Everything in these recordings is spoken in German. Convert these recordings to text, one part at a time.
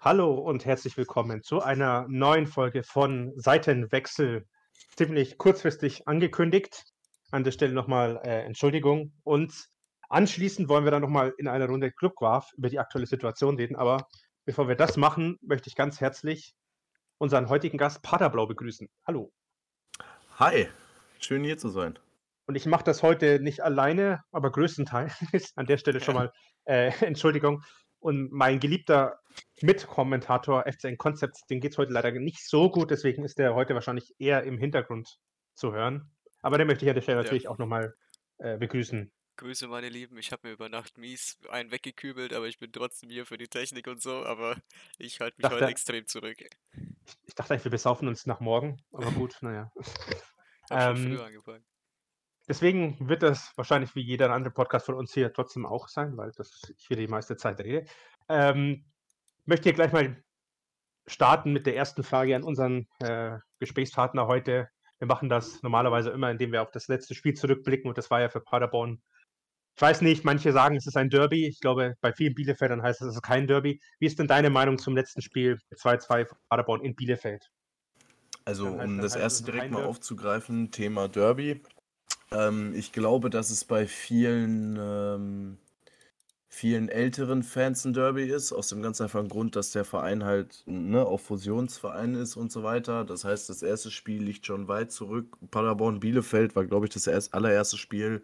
Hallo und herzlich willkommen zu einer neuen Folge von Seitenwechsel. Ziemlich kurzfristig angekündigt. An der Stelle nochmal äh, Entschuldigung. Und anschließend wollen wir dann nochmal in einer Runde Clubgraf über die aktuelle Situation reden. Aber bevor wir das machen, möchte ich ganz herzlich unseren heutigen Gast Paterblau begrüßen. Hallo. Hi, schön hier zu sein. Und ich mache das heute nicht alleine, aber größtenteils. An der Stelle schon mal äh, Entschuldigung. Und mein geliebter Mitkommentator FCN Concepts, den geht es heute leider nicht so gut, deswegen ist der heute wahrscheinlich eher im Hintergrund zu hören. Aber den möchte ich an der Stelle natürlich ja. auch nochmal äh, begrüßen. Grüße, meine Lieben. Ich habe mir über Nacht mies einen weggekübelt, aber ich bin trotzdem hier für die Technik und so. Aber ich halte mich dachte, heute extrem zurück. Ich, ich dachte eigentlich, wir besaufen uns nach morgen. Aber gut, naja. Hab ähm, schon früher angefangen. Deswegen wird das wahrscheinlich wie jeder andere Podcast von uns hier trotzdem auch sein, weil das ich hier die meiste Zeit rede. Ähm, möchte hier gleich mal starten mit der ersten Frage an unseren äh, Gesprächspartner heute. Wir machen das normalerweise immer, indem wir auf das letzte Spiel zurückblicken und das war ja für Paderborn. Ich weiß nicht, manche sagen, es ist ein Derby. Ich glaube, bei vielen Bielefeldern heißt es, es ist kein Derby. Wie ist denn deine Meinung zum letzten Spiel 2-2 von Paderborn in Bielefeld? Also, um das erste direkt mal aufzugreifen, Thema Derby. Ähm, ich glaube, dass es bei vielen, ähm, vielen älteren Fans ein Derby ist, aus dem ganz einfachen Grund, dass der Verein halt ne, auch Fusionsverein ist und so weiter. Das heißt, das erste Spiel liegt schon weit zurück. Paderborn-Bielefeld war, glaube ich, das erst, allererste Spiel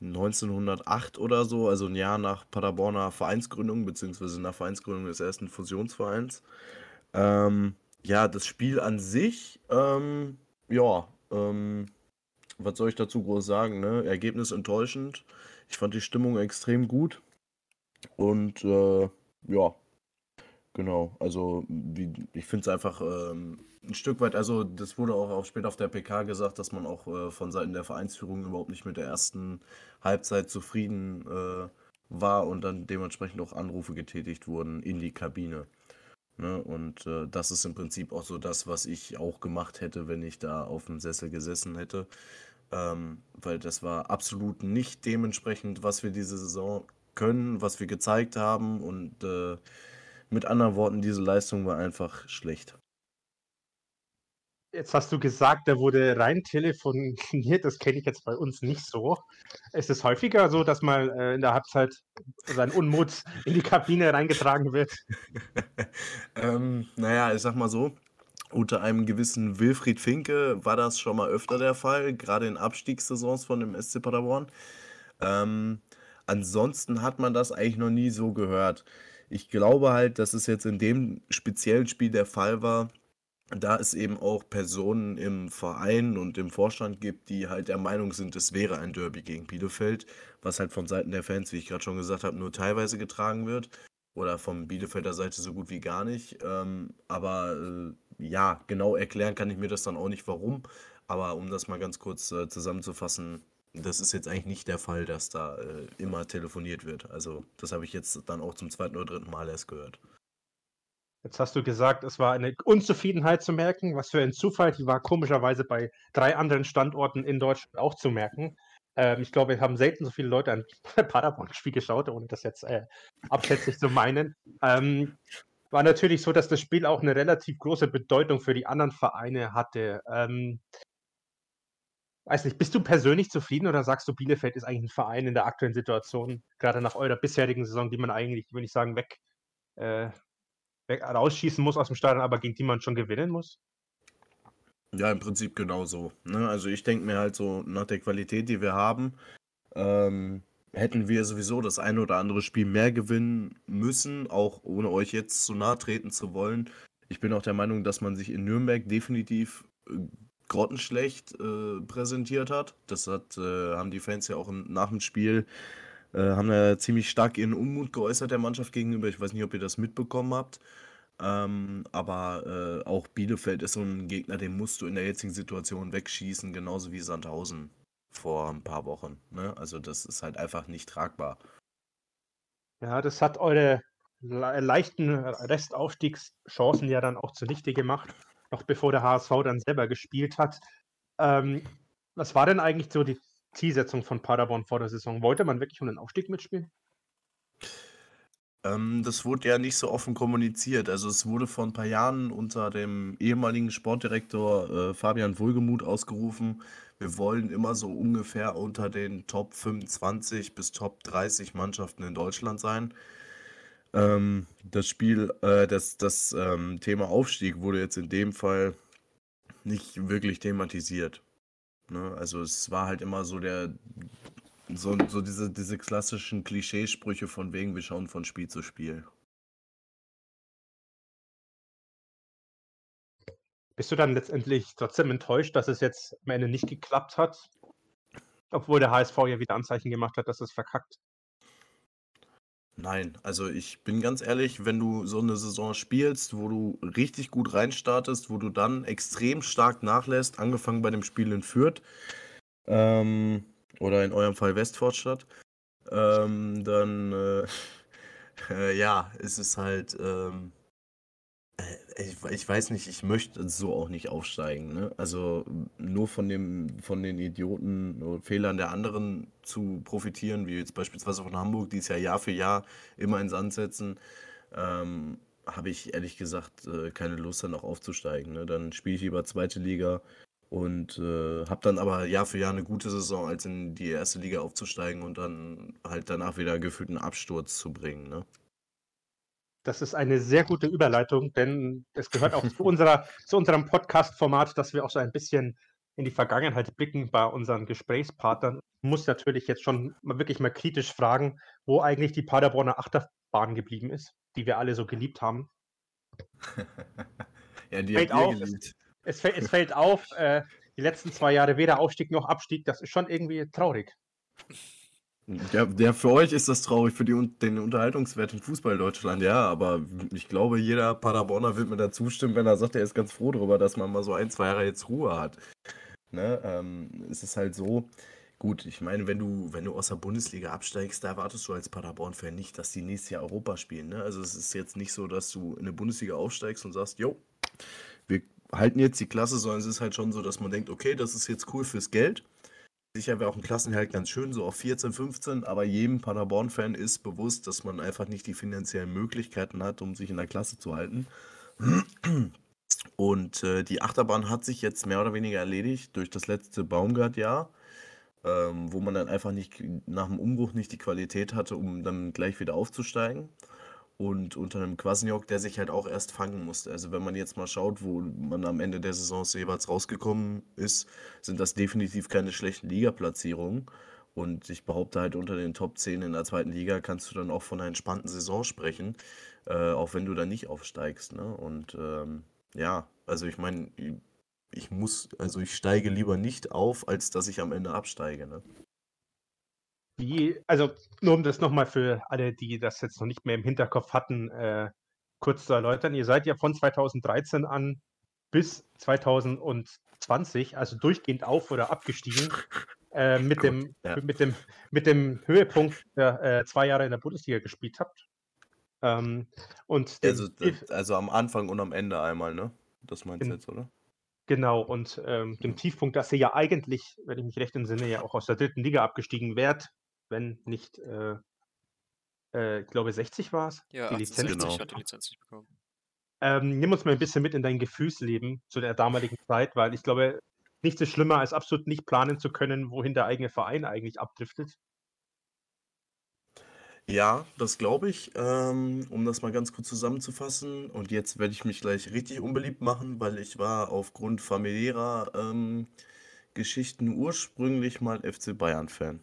1908 oder so, also ein Jahr nach Paderborner Vereinsgründung, beziehungsweise nach Vereinsgründung des ersten Fusionsvereins. Ähm, ja, das Spiel an sich, ähm, ja, ähm, was soll ich dazu groß sagen, ne? Ergebnis enttäuschend. Ich fand die Stimmung extrem gut. Und äh, ja, genau. Also wie, ich finde es einfach ähm, ein Stück weit, also das wurde auch, auch später auf der PK gesagt, dass man auch äh, von Seiten der Vereinsführung überhaupt nicht mit der ersten Halbzeit zufrieden äh, war und dann dementsprechend auch Anrufe getätigt wurden in die Kabine. Ne? Und äh, das ist im Prinzip auch so das, was ich auch gemacht hätte, wenn ich da auf dem Sessel gesessen hätte. Ähm, weil das war absolut nicht dementsprechend, was wir diese Saison können, was wir gezeigt haben. Und äh, mit anderen Worten, diese Leistung war einfach schlecht. Jetzt hast du gesagt, da wurde rein telefoniert. Das kenne ich jetzt bei uns nicht so. Ist es häufiger so, dass mal äh, in der Halbzeit sein Unmut in die Kabine reingetragen wird? ähm, naja, ich sag mal so. Unter einem gewissen Wilfried Finke war das schon mal öfter der Fall, gerade in Abstiegssaisons von dem SC Paderborn. Ähm, ansonsten hat man das eigentlich noch nie so gehört. Ich glaube halt, dass es jetzt in dem speziellen Spiel der Fall war, da es eben auch Personen im Verein und im Vorstand gibt, die halt der Meinung sind, es wäre ein Derby gegen Bielefeld, was halt von Seiten der Fans, wie ich gerade schon gesagt habe, nur teilweise getragen wird. Oder von Bielefelder Seite so gut wie gar nicht. Ähm, aber äh, ja, genau erklären kann ich mir das dann auch nicht, warum. Aber um das mal ganz kurz äh, zusammenzufassen, das ist jetzt eigentlich nicht der Fall, dass da äh, immer telefoniert wird. Also das habe ich jetzt dann auch zum zweiten oder dritten Mal erst gehört. Jetzt hast du gesagt, es war eine Unzufriedenheit zu merken. Was für ein Zufall, die war komischerweise bei drei anderen Standorten in Deutschland auch zu merken. Ähm, ich glaube, wir haben selten so viele Leute ein Paderborn-Spiel geschaut, ohne das jetzt äh, abschätzig zu meinen. Ähm, war natürlich so, dass das Spiel auch eine relativ große Bedeutung für die anderen Vereine hatte. Ähm, weiß nicht, bist du persönlich zufrieden oder sagst du, Bielefeld ist eigentlich ein Verein in der aktuellen Situation, gerade nach eurer bisherigen Saison, die man eigentlich, würde ich sagen, weg, äh, weg rausschießen muss aus dem Stadion, aber gegen die man schon gewinnen muss? Ja, im Prinzip genauso. Ne? Also ich denke mir halt so, nach der Qualität, die wir haben, ähm, hätten wir sowieso das eine oder andere Spiel mehr gewinnen müssen, auch ohne euch jetzt zu nahe treten zu wollen. Ich bin auch der Meinung, dass man sich in Nürnberg definitiv äh, grottenschlecht äh, präsentiert hat. Das hat, äh, haben die Fans ja auch nach dem Spiel, äh, haben ja ziemlich stark ihren Unmut geäußert der Mannschaft gegenüber. Ich weiß nicht, ob ihr das mitbekommen habt. Ähm, aber äh, auch Bielefeld ist so ein Gegner, den musst du in der jetzigen Situation wegschießen, genauso wie Sandhausen vor ein paar Wochen. Ne? Also das ist halt einfach nicht tragbar. Ja, das hat eure le leichten Restaufstiegschancen ja dann auch zunichte gemacht, noch bevor der HSV dann selber gespielt hat. Ähm, was war denn eigentlich so die Zielsetzung von Paderborn vor der Saison? Wollte man wirklich um den Aufstieg mitspielen? Ähm, das wurde ja nicht so offen kommuniziert. Also es wurde vor ein paar Jahren unter dem ehemaligen Sportdirektor äh, Fabian Wohlgemuth ausgerufen, wir wollen immer so ungefähr unter den Top 25 bis Top 30 Mannschaften in Deutschland sein. Ähm, das Spiel, äh, das, das ähm, Thema Aufstieg wurde jetzt in dem Fall nicht wirklich thematisiert. Ne? Also es war halt immer so der, so, so diese, diese klassischen Klischeesprüche von wegen, wir schauen von Spiel zu Spiel. Bist du dann letztendlich trotzdem enttäuscht, dass es jetzt am Ende nicht geklappt hat? Obwohl der HSV ja wieder Anzeichen gemacht hat, dass es verkackt. Nein, also ich bin ganz ehrlich, wenn du so eine Saison spielst, wo du richtig gut reinstartest, wo du dann extrem stark nachlässt, angefangen bei dem Spiel in Fürth ähm, oder in eurem Fall Westfortstadt, ähm, dann äh, äh, ja, ist es halt ähm, äh, ich, ich weiß nicht, ich möchte so auch nicht aufsteigen. Ne? Also nur von, dem, von den Idioten oder Fehlern der anderen zu profitieren, wie jetzt beispielsweise von Hamburg, die es ja Jahr für Jahr immer ins Sand setzen, ähm, habe ich ehrlich gesagt äh, keine Lust dann auch aufzusteigen. Ne? Dann spiele ich lieber zweite Liga und äh, habe dann aber Jahr für Jahr eine gute Saison, als in die erste Liga aufzusteigen und dann halt danach wieder gefühlt einen Absturz zu bringen. Ne? Das ist eine sehr gute Überleitung, denn es gehört auch zu, unserer, zu unserem Podcast-Format, dass wir auch so ein bisschen in die Vergangenheit blicken bei unseren Gesprächspartnern. Ich muss natürlich jetzt schon mal wirklich mal kritisch fragen, wo eigentlich die Paderborner Achterbahn geblieben ist, die wir alle so geliebt haben. ja, die fällt auf, es, es, fällt, es, fällt auf, äh, die letzten zwei Jahre weder Aufstieg noch Abstieg, das ist schon irgendwie traurig. Ja, der für euch ist das traurig, für die, den Unterhaltungswert in Fußball Deutschland, ja, aber ich glaube, jeder Paderborner wird mir da zustimmen, wenn er sagt, er ist ganz froh darüber, dass man mal so ein, zwei Jahre jetzt Ruhe hat. Ne? Ähm, es ist halt so, gut, ich meine, wenn du, wenn du aus der Bundesliga absteigst, da erwartest du als Paderborn-Fan nicht, dass die nächstes Jahr Europa spielen. Ne? Also es ist jetzt nicht so, dass du in der Bundesliga aufsteigst und sagst, jo, wir halten jetzt die Klasse, sondern es ist halt schon so, dass man denkt, okay, das ist jetzt cool fürs Geld Sicher wäre auch ein Klassenhalt ganz schön, so auf 14, 15, aber jedem Paderborn-Fan ist bewusst, dass man einfach nicht die finanziellen Möglichkeiten hat, um sich in der Klasse zu halten. Und äh, die Achterbahn hat sich jetzt mehr oder weniger erledigt durch das letzte Baumgart-Jahr, ähm, wo man dann einfach nicht nach dem Umbruch nicht die Qualität hatte, um dann gleich wieder aufzusteigen und unter einem Kwasniok, der sich halt auch erst fangen musste. Also wenn man jetzt mal schaut, wo man am Ende der Saison jeweils rausgekommen ist, sind das definitiv keine schlechten Ligaplatzierungen. Und ich behaupte halt, unter den Top 10 in der zweiten Liga kannst du dann auch von einer entspannten Saison sprechen, äh, auch wenn du da nicht aufsteigst. Ne? Und ähm, ja, also ich meine, ich muss, also ich steige lieber nicht auf, als dass ich am Ende absteige. Ne? Wie, also nur um das nochmal für alle, die das jetzt noch nicht mehr im Hinterkopf hatten, äh, kurz zu erläutern. Ihr seid ja von 2013 an bis 2020, also durchgehend auf- oder abgestiegen, äh, mit, Gut, dem, ja. mit, dem, mit dem Höhepunkt, der äh, zwei Jahre in der Bundesliga gespielt habt. Ähm, und also, also am Anfang und am Ende einmal, ne? Das meinst du jetzt, oder? Genau, und ähm, dem Tiefpunkt, dass ihr ja eigentlich, wenn ich mich recht entsinne, ja auch aus der dritten Liga abgestiegen wärt, wenn nicht, äh, äh, ich glaube 60 war es, Ja, die Lizenz. Genau. hat die Lizenz nicht bekommen. Ähm, nimm uns mal ein bisschen mit in dein Gefühlsleben zu der damaligen Zeit, weil ich glaube, nichts ist schlimmer, als absolut nicht planen zu können, wohin der eigene Verein eigentlich abdriftet. Ja, das glaube ich. Ähm, um das mal ganz kurz zusammenzufassen. Und jetzt werde ich mich gleich richtig unbeliebt machen, weil ich war aufgrund familiärer ähm, Geschichten ursprünglich mal FC Bayern-Fan.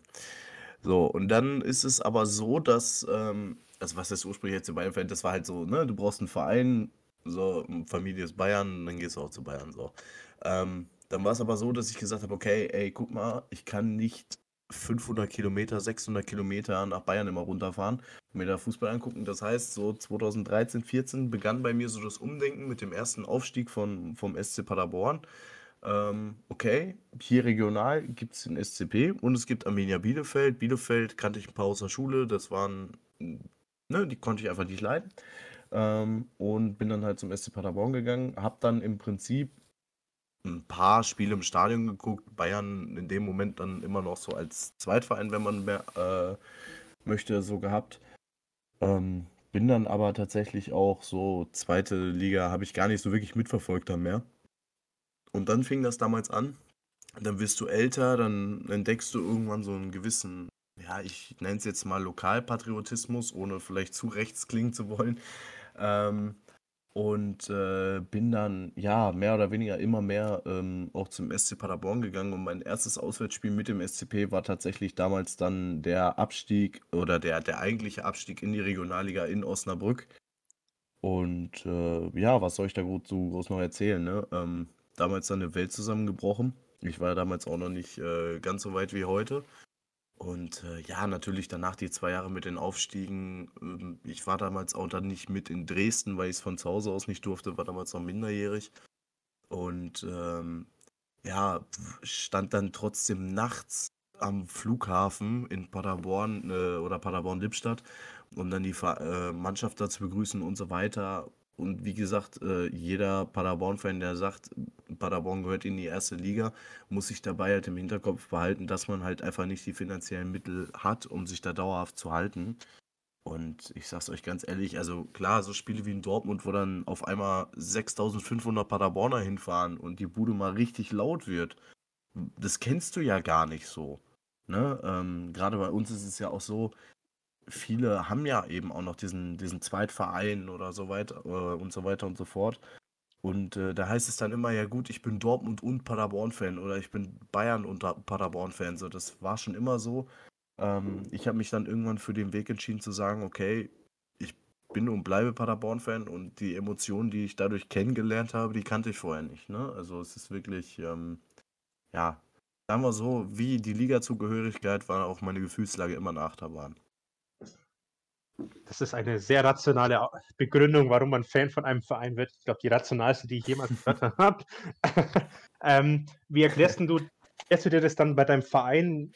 So, und dann ist es aber so, dass, ähm, also was das ursprünglich jetzt zu Bayern fällt, das war halt so, ne, du brauchst einen Verein, so, Familie ist Bayern, dann gehst du auch zu Bayern, so. Ähm, dann war es aber so, dass ich gesagt habe, okay, ey, guck mal, ich kann nicht 500 Kilometer, 600 Kilometer nach Bayern immer runterfahren und mir da Fußball angucken. Das heißt, so 2013, 14 begann bei mir so das Umdenken mit dem ersten Aufstieg von, vom SC Paderborn ähm, okay, hier regional gibt es den SCP und es gibt Armenia Bielefeld. Bielefeld kannte ich ein paar aus der Schule, das waren, ne, die konnte ich einfach nicht leiden. Ähm, und bin dann halt zum SC Paderborn gegangen, hab dann im Prinzip ein paar Spiele im Stadion geguckt. Bayern in dem Moment dann immer noch so als Zweitverein, wenn man mehr äh, möchte, so gehabt. Ähm, bin dann aber tatsächlich auch so zweite Liga habe ich gar nicht so wirklich mitverfolgt dann mehr. Und dann fing das damals an. Dann wirst du älter, dann entdeckst du irgendwann so einen gewissen, ja, ich nenne es jetzt mal Lokalpatriotismus, ohne vielleicht zu rechts klingen zu wollen. Ähm, und äh, bin dann, ja, mehr oder weniger immer mehr ähm, auch zum SC Paderborn gegangen. Und mein erstes Auswärtsspiel mit dem SCP war tatsächlich damals dann der Abstieg oder der, der eigentliche Abstieg in die Regionalliga in Osnabrück. Und äh, ja, was soll ich da gut so groß noch erzählen? Ne? Ähm, damals dann eine Welt zusammengebrochen. Ich war damals auch noch nicht äh, ganz so weit wie heute. Und äh, ja, natürlich danach die zwei Jahre mit den Aufstiegen. Ähm, ich war damals auch dann nicht mit in Dresden, weil ich es von zu Hause aus nicht durfte, war damals noch minderjährig. Und ähm, ja, stand dann trotzdem nachts am Flughafen in Paderborn äh, oder Paderborn-Lippstadt, um dann die äh, Mannschaft da zu begrüßen und so weiter. Und wie gesagt, äh, jeder Paderborn-Fan, der sagt, Paderborn gehört in die erste Liga, muss sich dabei halt im Hinterkopf behalten, dass man halt einfach nicht die finanziellen Mittel hat, um sich da dauerhaft zu halten. Und ich sag's euch ganz ehrlich, also klar, so Spiele wie in Dortmund, wo dann auf einmal 6500 Paderborner hinfahren und die Bude mal richtig laut wird, das kennst du ja gar nicht so. Ne? Ähm, Gerade bei uns ist es ja auch so, viele haben ja eben auch noch diesen, diesen Zweitverein oder so weiter äh, und so weiter und so fort. Und äh, da heißt es dann immer, ja gut, ich bin Dortmund und Paderborn-Fan oder ich bin Bayern und Paderborn-Fan. So, das war schon immer so. Ähm, ich habe mich dann irgendwann für den Weg entschieden zu sagen, okay, ich bin und bleibe Paderborn-Fan und die Emotionen, die ich dadurch kennengelernt habe, die kannte ich vorher nicht. Ne? Also es ist wirklich, ähm, ja, sagen wir so, wie die Liga-Zugehörigkeit war auch meine Gefühlslage immer eine Achterbahn. Das ist eine sehr rationale Begründung, warum man Fan von einem Verein wird. Ich glaube, die rationalste, die ich jemals gehört habe. ähm, wie erklärst du, erklärst du dir das dann bei deinem Verein?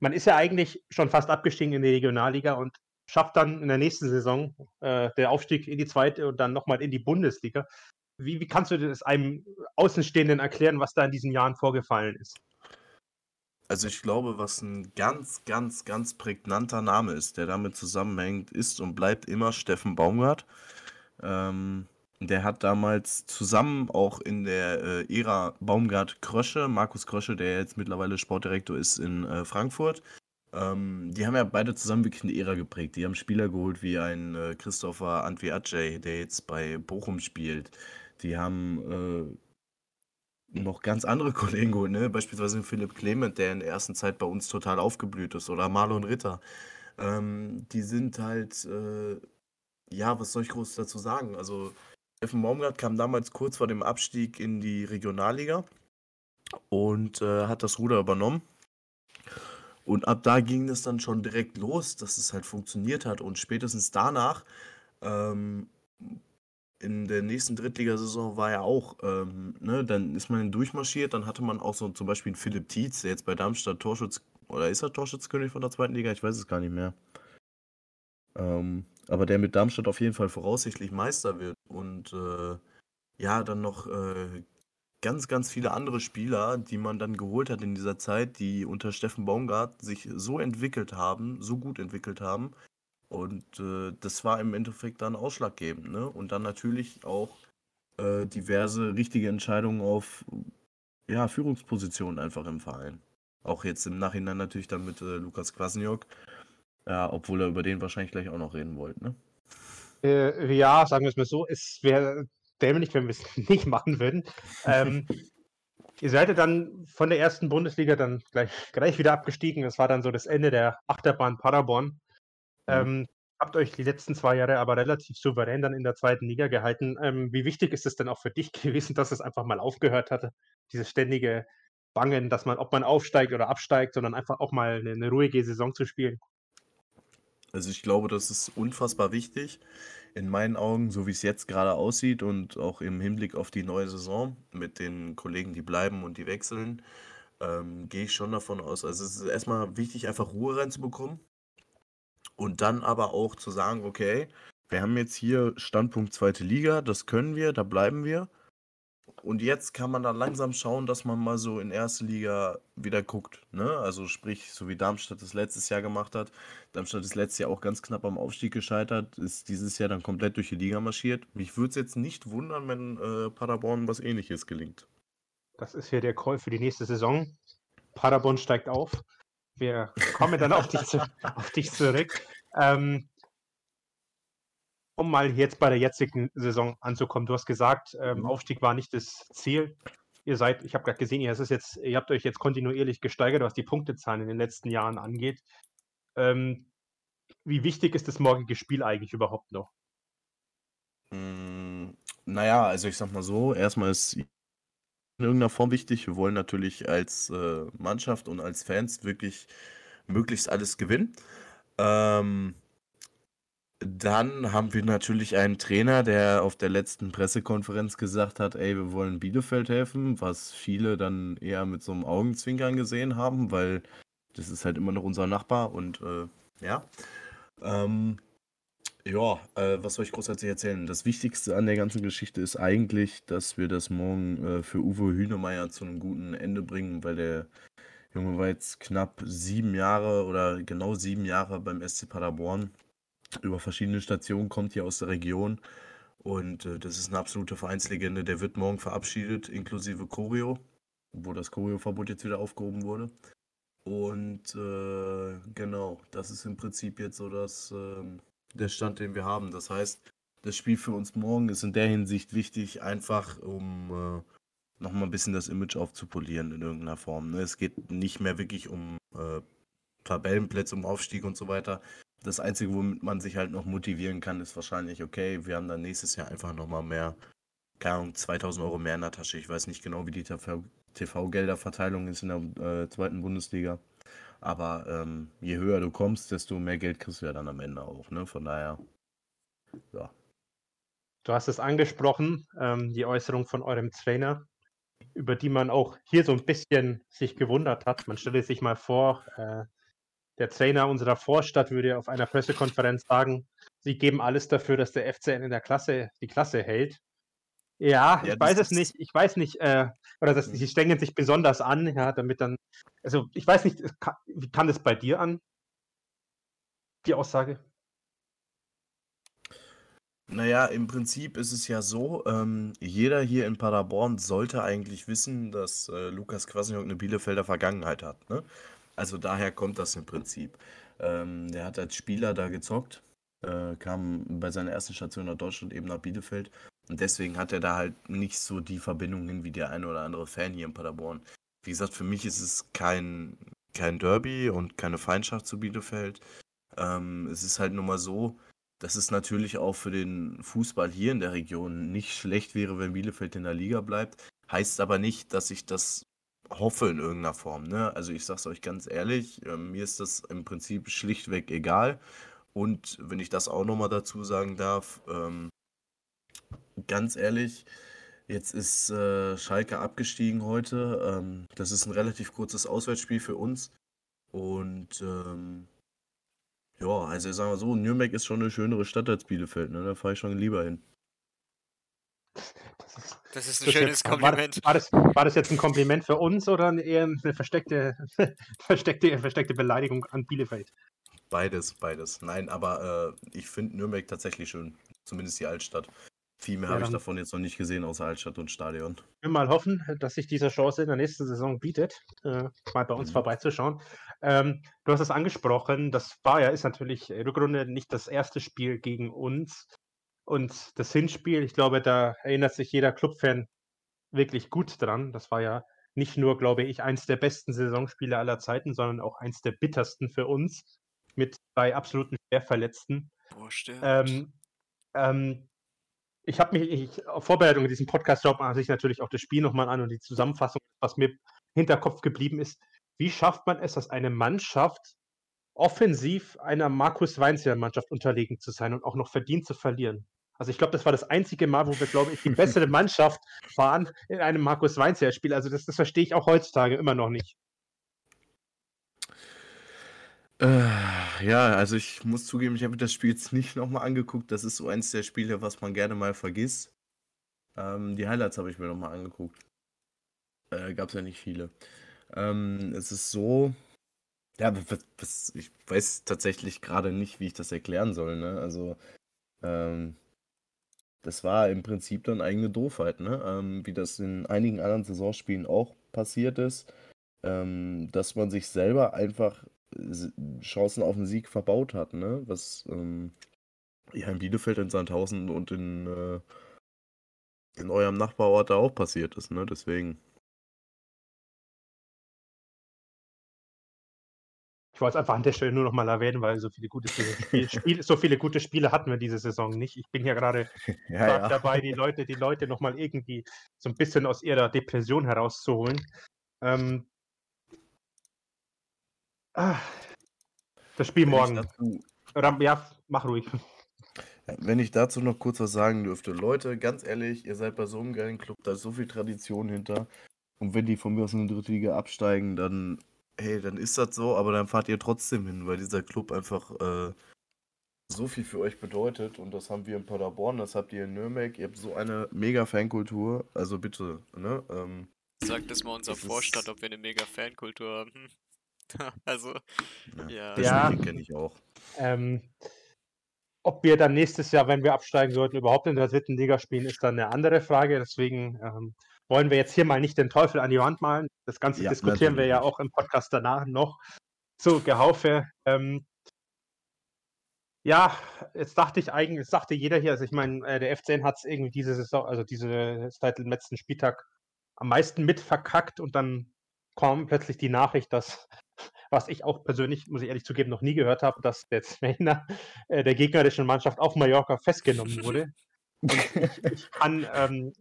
Man ist ja eigentlich schon fast abgestiegen in die Regionalliga und schafft dann in der nächsten Saison äh, der Aufstieg in die zweite und dann nochmal in die Bundesliga. Wie, wie kannst du das einem Außenstehenden erklären, was da in diesen Jahren vorgefallen ist? Also ich glaube, was ein ganz, ganz, ganz prägnanter Name ist, der damit zusammenhängt, ist und bleibt immer Steffen Baumgart. Ähm, der hat damals zusammen auch in der äh, Ära Baumgart-Krösche, Markus Krösche, der jetzt mittlerweile Sportdirektor ist in äh, Frankfurt, ähm, die haben ja beide zusammen wirklich eine Ära geprägt. Die haben Spieler geholt wie ein äh, Christopher Antwi der jetzt bei Bochum spielt. Die haben äh, noch ganz andere Kollegen geholt, ne? Beispielsweise Philipp Clement, der in der ersten Zeit bei uns total aufgeblüht ist, oder Marlon Ritter. Ähm, die sind halt, äh, ja, was soll ich groß dazu sagen? Also, Steffen Baumgart kam damals kurz vor dem Abstieg in die Regionalliga und äh, hat das Ruder übernommen. Und ab da ging es dann schon direkt los, dass es halt funktioniert hat. Und spätestens danach ähm, in der nächsten Drittligasaison war ja auch, ähm, ne, dann ist man durchmarschiert, dann hatte man auch so zum Beispiel Philipp Tietz, der jetzt bei Darmstadt Torschutz, oder ist er Torschützkönig von der zweiten Liga? Ich weiß es gar nicht mehr. Ähm, aber der mit Darmstadt auf jeden Fall voraussichtlich Meister wird. Und äh, ja, dann noch äh, ganz, ganz viele andere Spieler, die man dann geholt hat in dieser Zeit, die unter Steffen Baumgart sich so entwickelt haben, so gut entwickelt haben, und äh, das war im Endeffekt dann ausschlaggebend. Ne? Und dann natürlich auch äh, diverse richtige Entscheidungen auf ja, Führungspositionen einfach im Verein. Auch jetzt im Nachhinein natürlich dann mit äh, Lukas Kwasniok. Obwohl er über den wahrscheinlich gleich auch noch reden wollt, ne? Äh, ja, sagen wir es mal so, es wäre dämlich, wenn wir es nicht machen würden. Ähm, ihr seid dann von der ersten Bundesliga dann gleich, gleich wieder abgestiegen. Das war dann so das Ende der Achterbahn Paderborn. Mhm. Ähm, habt euch die letzten zwei Jahre aber relativ souverän dann in der zweiten Liga gehalten. Ähm, wie wichtig ist es denn auch für dich gewesen, dass es einfach mal aufgehört hatte, dieses ständige Bangen, dass man, ob man aufsteigt oder absteigt, sondern einfach auch mal eine, eine ruhige Saison zu spielen? Also ich glaube, das ist unfassbar wichtig. In meinen Augen, so wie es jetzt gerade aussieht und auch im Hinblick auf die neue Saison mit den Kollegen, die bleiben und die wechseln, ähm, gehe ich schon davon aus. Also es ist erstmal wichtig, einfach Ruhe reinzubekommen. Und dann aber auch zu sagen, okay, wir haben jetzt hier Standpunkt zweite Liga, das können wir, da bleiben wir. und jetzt kann man dann langsam schauen, dass man mal so in erste Liga wieder guckt. Ne? Also sprich, so wie Darmstadt das letztes Jahr gemacht hat. Darmstadt ist letztes Jahr auch ganz knapp am Aufstieg gescheitert, ist dieses Jahr dann komplett durch die Liga marschiert. Mich würde es jetzt nicht wundern, wenn äh, Paderborn was ähnliches gelingt. Das ist hier der Call für die nächste Saison. Paderborn steigt auf. Wir kommen dann auf dich, zu, auf dich zurück. Ähm, um mal jetzt bei der jetzigen Saison anzukommen. Du hast gesagt, ähm, mhm. Aufstieg war nicht das Ziel. Ihr seid, ich habe gerade gesehen, ihr, jetzt, ihr habt euch jetzt kontinuierlich gesteigert, was die Punktezahlen in den letzten Jahren angeht. Ähm, wie wichtig ist das morgige Spiel eigentlich überhaupt noch? Hm, naja, also ich sag mal so, erstmal ist in irgendeiner Form wichtig. Wir wollen natürlich als äh, Mannschaft und als Fans wirklich möglichst alles gewinnen. Ähm, dann haben wir natürlich einen Trainer, der auf der letzten Pressekonferenz gesagt hat, ey, wir wollen Bielefeld helfen, was viele dann eher mit so einem Augenzwinkern gesehen haben, weil das ist halt immer noch unser Nachbar und äh, ja. Ähm, ja, äh, was soll ich großartig erzählen? Das Wichtigste an der ganzen Geschichte ist eigentlich, dass wir das morgen äh, für Uwe Hühnemeier zu einem guten Ende bringen, weil der Junge war jetzt knapp sieben Jahre oder genau sieben Jahre beim SC Paderborn über verschiedene Stationen, kommt hier aus der Region. Und äh, das ist eine absolute Vereinslegende. Der wird morgen verabschiedet, inklusive Choreo, wo das Choreo-Verbot jetzt wieder aufgehoben wurde. Und äh, genau, das ist im Prinzip jetzt so das, äh, der Stand, den wir haben. Das heißt, das Spiel für uns morgen ist in der Hinsicht wichtig, einfach um äh, nochmal ein bisschen das Image aufzupolieren in irgendeiner Form. Ne? Es geht nicht mehr wirklich um äh, Tabellenplätze, um Aufstieg und so weiter, das Einzige, womit man sich halt noch motivieren kann, ist wahrscheinlich, okay, wir haben dann nächstes Jahr einfach nochmal mehr, keine Ahnung, 2000 Euro mehr in der Tasche. Ich weiß nicht genau, wie die TV-Gelderverteilung ist in der äh, zweiten Bundesliga. Aber ähm, je höher du kommst, desto mehr Geld kriegst du ja dann am Ende auch. Ne? Von daher, ja. Du hast es angesprochen, ähm, die Äußerung von eurem Trainer, über die man auch hier so ein bisschen sich gewundert hat. Man stelle sich mal vor, äh, der Trainer unserer Vorstadt würde auf einer Pressekonferenz sagen, sie geben alles dafür, dass der FCN in der Klasse die Klasse hält. Ja, ja ich weiß es nicht. Ich weiß nicht, äh, oder das, sie strengen sich besonders an, ja, damit dann, also ich weiß nicht, wie kam das bei dir an, die Aussage? Naja, im Prinzip ist es ja so, ähm, jeder hier in Paderborn sollte eigentlich wissen, dass äh, Lukas Kwasniok eine Bielefelder Vergangenheit hat. Ne? Also daher kommt das im Prinzip. Ähm, der hat als Spieler da gezockt, äh, kam bei seiner ersten Station nach Deutschland eben nach Bielefeld. Und deswegen hat er da halt nicht so die Verbindung hin wie der eine oder andere Fan hier in Paderborn. Wie gesagt, für mich ist es kein, kein Derby und keine Feindschaft zu Bielefeld. Ähm, es ist halt nur mal so, dass es natürlich auch für den Fußball hier in der Region nicht schlecht wäre, wenn Bielefeld in der Liga bleibt. Heißt aber nicht, dass ich das hoffe in irgendeiner Form. Ne? Also ich sage es euch ganz ehrlich, äh, mir ist das im Prinzip schlichtweg egal. Und wenn ich das auch nochmal dazu sagen darf, ähm, ganz ehrlich, jetzt ist äh, Schalke abgestiegen heute. Ähm, das ist ein relativ kurzes Auswärtsspiel für uns. Und ähm, ja, also sagen wir so, Nürnberg ist schon eine schönere Stadt als Bielefeld. Ne? Da fahre ich schon lieber hin. Das ist, das ist ein das schönes jetzt, Kompliment. War das, war, das, war das, jetzt ein Kompliment für uns oder eher eine versteckte, versteckte, versteckte Beleidigung an Bielefeld? Beides, beides. Nein, aber äh, ich finde Nürnberg tatsächlich schön. Zumindest die Altstadt. Viel mehr ja, habe ich davon jetzt noch nicht gesehen, außer Altstadt und Stadion. Ich will mal hoffen, dass sich diese Chance in der nächsten Saison bietet, äh, mal bei uns mhm. vorbeizuschauen. Ähm, du hast es angesprochen, das war ja, ist natürlich Rückrunde nicht das erste Spiel gegen uns. Und das Hinspiel, ich glaube, da erinnert sich jeder Clubfan wirklich gut dran. Das war ja nicht nur, glaube ich, eins der besten Saisonspiele aller Zeiten, sondern auch eins der bittersten für uns mit zwei absoluten Schwerverletzten. Boah, ähm, ähm, ich habe mich, ich, Vorbereitung in diesem Podcast schaut man sich natürlich auch das Spiel nochmal an und die Zusammenfassung, was mir Hinterkopf geblieben ist. Wie schafft man es, dass eine Mannschaft offensiv einer Markus Weinzierl Mannschaft unterlegen zu sein und auch noch verdient zu verlieren? Also ich glaube, das war das einzige Mal, wo wir, glaube ich, die bessere Mannschaft waren in einem Markus Weinzierl-Spiel. Also das, das verstehe ich auch heutzutage immer noch nicht. Äh, ja, also ich muss zugeben, ich habe das Spiel jetzt nicht nochmal angeguckt. Das ist so eins der Spiele, was man gerne mal vergisst. Ähm, die Highlights habe ich mir nochmal angeguckt. Äh, Gab es ja nicht viele. Ähm, es ist so, ja, was, ich weiß tatsächlich gerade nicht, wie ich das erklären soll. Ne? Also, ähm, das war im Prinzip dann eigene Doofheit, ne? Ähm, wie das in einigen anderen Saisonspielen auch passiert ist, ähm, dass man sich selber einfach Chancen auf den Sieg verbaut hat, ne? Was ähm, ja in Bielefeld, in Sandhausen und in, äh, in eurem Nachbarort da auch passiert ist, ne? Deswegen. Ich wollte es einfach an der Stelle nur noch mal erwähnen, weil so viele gute Spiele, Spiele, so viele gute Spiele hatten wir diese Saison nicht. Ich bin ja gerade ja, ja. dabei, die Leute, die Leute noch mal irgendwie so ein bisschen aus ihrer Depression herauszuholen. Ähm, ah, das Spiel morgen. Dazu, Oder, ja, mach ruhig. Wenn ich dazu noch kurz was sagen dürfte. Leute, ganz ehrlich, ihr seid bei so einem geilen Club, da ist so viel Tradition hinter. Und wenn die von mir aus in die dritte Liga absteigen, dann hey, dann ist das so, aber dann fahrt ihr trotzdem hin, weil dieser Club einfach äh, so viel für euch bedeutet. Und das haben wir in Paderborn, das habt ihr in Nürnberg. Ihr habt so eine mega Fankultur. Also bitte, ne? Ähm, Sagt das mal unser Vorstand, ob wir eine mega Fankultur haben. also, ja. Ja, ja. kenne ich auch. Ähm, ob wir dann nächstes Jahr, wenn wir absteigen sollten, überhaupt in der dritten Liga spielen, ist dann eine andere Frage. Deswegen ähm, wollen wir jetzt hier mal nicht den Teufel an die Wand malen. Das Ganze ja, diskutieren wir ja auch im Podcast danach noch. So, Gehaufe. Ähm, ja, jetzt dachte ich eigentlich, jetzt dachte jeder hier, also ich meine, äh, der FC hat es irgendwie diese Saison, also diese seit dem letzten Spieltag am meisten mit verkackt und dann kam plötzlich die Nachricht, dass, was ich auch persönlich, muss ich ehrlich zugeben, noch nie gehört habe, dass der Trainer äh, der gegnerischen Mannschaft auf Mallorca festgenommen wurde. Ich, ich kann ähm,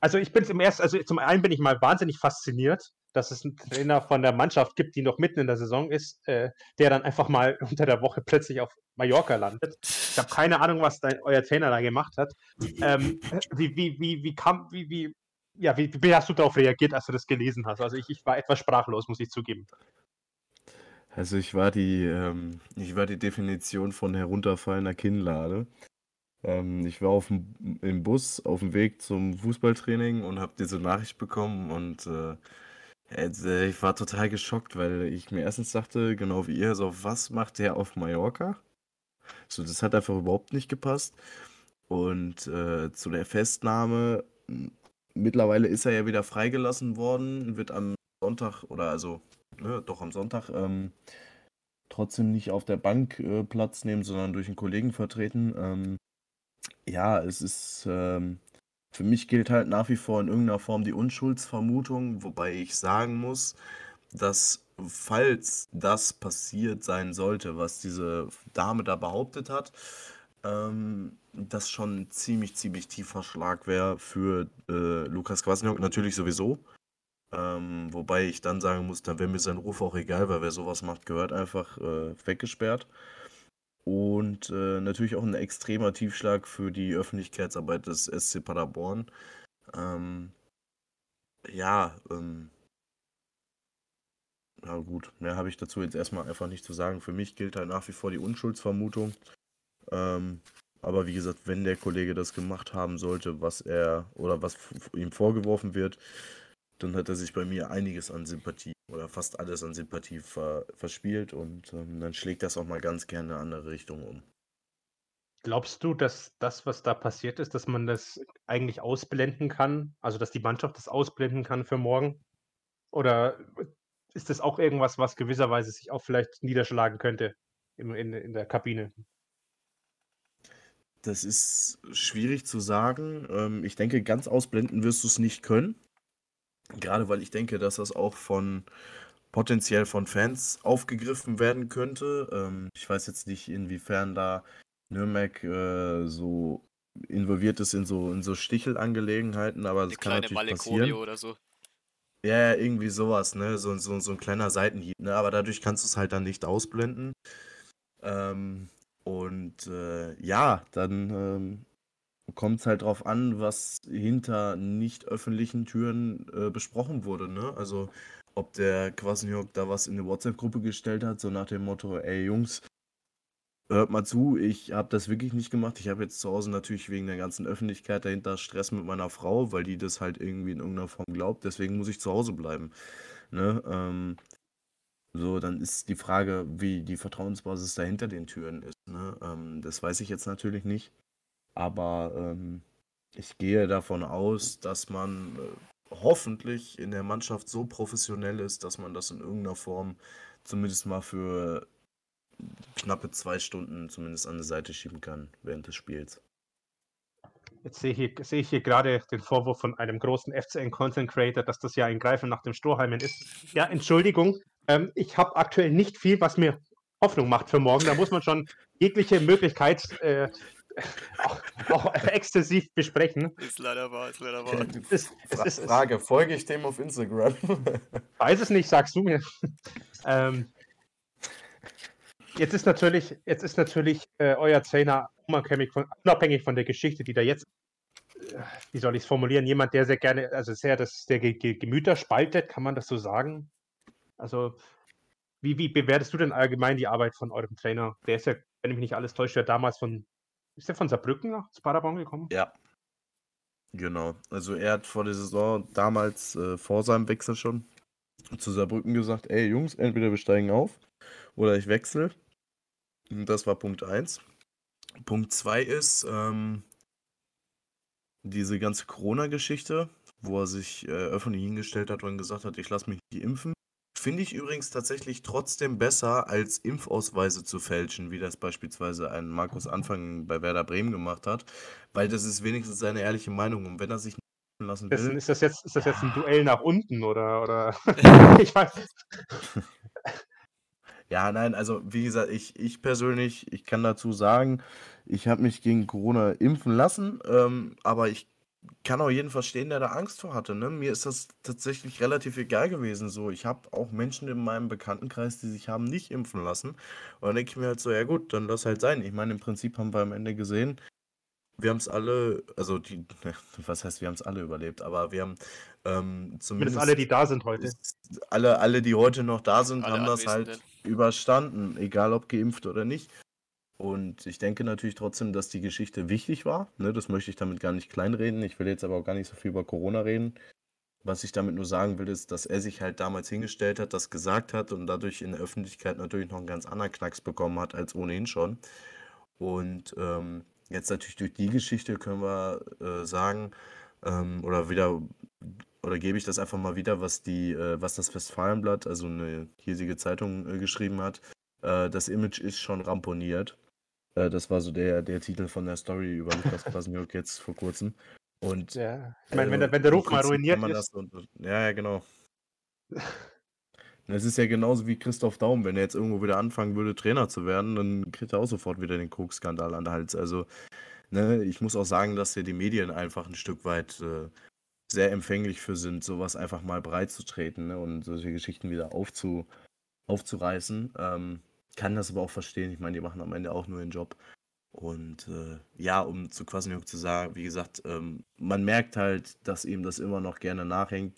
also ich bin zum ersten, also zum einen bin ich mal wahnsinnig fasziniert, dass es einen Trainer von der Mannschaft gibt, die noch mitten in der Saison ist, äh, der dann einfach mal unter der Woche plötzlich auf Mallorca landet. Ich habe keine Ahnung, was dein, euer Trainer da gemacht hat. Ähm, wie, wie, wie, wie kam, wie, wie, ja, wie, wie hast du darauf reagiert, als du das gelesen hast? Also ich, ich war etwas sprachlos, muss ich zugeben. Also ich war die, ähm, ich war die Definition von herunterfallender Kinnlade. Ähm, ich war aufm, im Bus auf dem Weg zum Fußballtraining und habe diese Nachricht bekommen und äh, äh, ich war total geschockt, weil ich mir erstens dachte, genau wie ihr, so, was macht der auf Mallorca? So, das hat einfach überhaupt nicht gepasst. Und äh, zu der Festnahme, mittlerweile ist er ja wieder freigelassen worden, wird am Sonntag oder also, ne, doch am Sonntag, ähm, trotzdem nicht auf der Bank äh, Platz nehmen, sondern durch einen Kollegen vertreten. Ähm, ja, es ist, ähm, für mich gilt halt nach wie vor in irgendeiner Form die Unschuldsvermutung, wobei ich sagen muss, dass falls das passiert sein sollte, was diese Dame da behauptet hat, ähm, das schon ein ziemlich, ziemlich tiefer Schlag wäre für äh, Lukas Kwasniok, natürlich sowieso. Ähm, wobei ich dann sagen muss, dann wäre mir sein Ruf auch egal, weil wer sowas macht, gehört einfach äh, weggesperrt. Und äh, natürlich auch ein extremer Tiefschlag für die Öffentlichkeitsarbeit des SC Paderborn. Ähm, ja, ähm, na gut, mehr habe ich dazu jetzt erstmal einfach nicht zu sagen. Für mich gilt halt nach wie vor die Unschuldsvermutung. Ähm, aber wie gesagt, wenn der Kollege das gemacht haben sollte, was er oder was ihm vorgeworfen wird, dann hat er sich bei mir einiges an Sympathie oder fast alles an Sympathie ver verspielt und ähm, dann schlägt das auch mal ganz gerne in eine andere Richtung um. Glaubst du, dass das, was da passiert ist, dass man das eigentlich ausblenden kann? Also, dass die Mannschaft das ausblenden kann für morgen? Oder ist das auch irgendwas, was gewisserweise sich auch vielleicht niederschlagen könnte in, in, in der Kabine? Das ist schwierig zu sagen. Ähm, ich denke, ganz ausblenden wirst du es nicht können. Gerade weil ich denke, dass das auch von potenziell von Fans aufgegriffen werden könnte. Ähm, ich weiß jetzt nicht, inwiefern da Nürnberg äh, so involviert ist in so, in so Stichelangelegenheiten, aber das Eine kann natürlich Malle passieren. oder so. Ja, irgendwie sowas, ne? So, so, so ein kleiner Seitenhieb, ne? Aber dadurch kannst du es halt dann nicht ausblenden. Ähm, und äh, ja, dann ähm, kommt es halt drauf an, was hinter nicht öffentlichen Türen äh, besprochen wurde. Ne? Also ob der Kwasniok da was in eine WhatsApp-Gruppe gestellt hat, so nach dem Motto, ey Jungs, hört mal zu, ich habe das wirklich nicht gemacht. Ich habe jetzt zu Hause natürlich wegen der ganzen Öffentlichkeit dahinter Stress mit meiner Frau, weil die das halt irgendwie in irgendeiner Form glaubt. Deswegen muss ich zu Hause bleiben. Ne? Ähm, so, dann ist die Frage, wie die Vertrauensbasis da hinter den Türen ist. Ne? Ähm, das weiß ich jetzt natürlich nicht. Aber ähm, ich gehe davon aus, dass man äh, hoffentlich in der Mannschaft so professionell ist, dass man das in irgendeiner Form zumindest mal für knappe zwei Stunden zumindest an die Seite schieben kann während des Spiels. Jetzt sehe, hier, sehe ich hier gerade den Vorwurf von einem großen FCN-Content Creator, dass das ja ein Greifen nach dem Strohhalmen ist. Ja, Entschuldigung, ähm, ich habe aktuell nicht viel, was mir Hoffnung macht für morgen. Da muss man schon jegliche Möglichkeit äh, auch, auch, exzessiv besprechen. Ist leider wahr, ist leider wahr. Ist, Fra ist, Frage, folge ich dem auf Instagram? Weiß es nicht, sagst du mir. ähm, jetzt ist natürlich, jetzt ist natürlich äh, euer Trainer unabhängig von, unabhängig von der Geschichte, die da jetzt, äh, wie soll ich es formulieren, jemand, der sehr gerne, also sehr das, der Gemüter spaltet, kann man das so sagen? Also, wie, wie bewertest du denn allgemein die Arbeit von eurem Trainer? Der ist ja, wenn mich nicht alles täuscht, ja damals von, ist der von Saarbrücken nach Paderborn gekommen? Ja. Genau. Also er hat vor der Saison damals, äh, vor seinem Wechsel schon, zu Saarbrücken gesagt, ey Jungs, entweder wir steigen auf oder ich wechsle. Das war Punkt 1. Punkt 2 ist ähm, diese ganze Corona-Geschichte, wo er sich äh, öffentlich hingestellt hat und gesagt hat, ich lasse mich nicht impfen. Finde ich übrigens tatsächlich trotzdem besser, als Impfausweise zu fälschen, wie das beispielsweise ein Markus Anfang bei Werder Bremen gemacht hat, weil das ist wenigstens seine ehrliche Meinung. Und wenn er sich nicht lassen will. Ist das jetzt, ist das jetzt ein Duell nach unten oder? oder? ich weiß. Ja, nein, also wie gesagt, ich, ich persönlich, ich kann dazu sagen, ich habe mich gegen Corona impfen lassen, ähm, aber ich kann auch jeden verstehen, der da Angst vor hatte. Ne? Mir ist das tatsächlich relativ egal gewesen. So, ich habe auch Menschen in meinem Bekanntenkreis, die sich haben nicht impfen lassen. Und dann denke ich mir halt so, ja gut, dann lass halt sein. Ich meine, im Prinzip haben wir am Ende gesehen, wir haben es alle, also die, was heißt, wir haben es alle überlebt, aber wir haben ähm, zumindest. alle, die da sind heute. Alle, alle, die heute noch da sind, alle haben das halt überstanden, egal ob geimpft oder nicht. Und ich denke natürlich trotzdem, dass die Geschichte wichtig war. Ne, das möchte ich damit gar nicht kleinreden. Ich will jetzt aber auch gar nicht so viel über Corona reden. Was ich damit nur sagen will, ist, dass er sich halt damals hingestellt hat, das gesagt hat und dadurch in der Öffentlichkeit natürlich noch einen ganz anderen Knacks bekommen hat als ohnehin schon. Und ähm, Jetzt natürlich durch die Geschichte können wir äh, sagen, ähm, oder wieder, oder gebe ich das einfach mal wieder, was die, äh, was das Westfalenblatt, also eine hiesige Zeitung, äh, geschrieben hat. Äh, das Image ist schon ramponiert. Äh, das war so der, der Titel von der Story über Lukas Kwasniok jetzt vor kurzem. Und ja, ich meine, wenn, der, wenn der Ruf mal ruiniert ist. Und, ja, ja, genau. Es ist ja genauso wie Christoph Daum, wenn er jetzt irgendwo wieder anfangen würde, Trainer zu werden, dann kriegt er auch sofort wieder den Koks-Skandal an den Hals. Also, ne, ich muss auch sagen, dass ja die Medien einfach ein Stück weit äh, sehr empfänglich für sind, sowas einfach mal breit zu treten ne, und solche Geschichten wieder aufzu, aufzureißen. Ähm, kann das aber auch verstehen. Ich meine, die machen am Ende auch nur ihren Job. Und äh, ja, um zu Quasniok zu sagen, wie gesagt, ähm, man merkt halt, dass ihm das immer noch gerne nachhängt.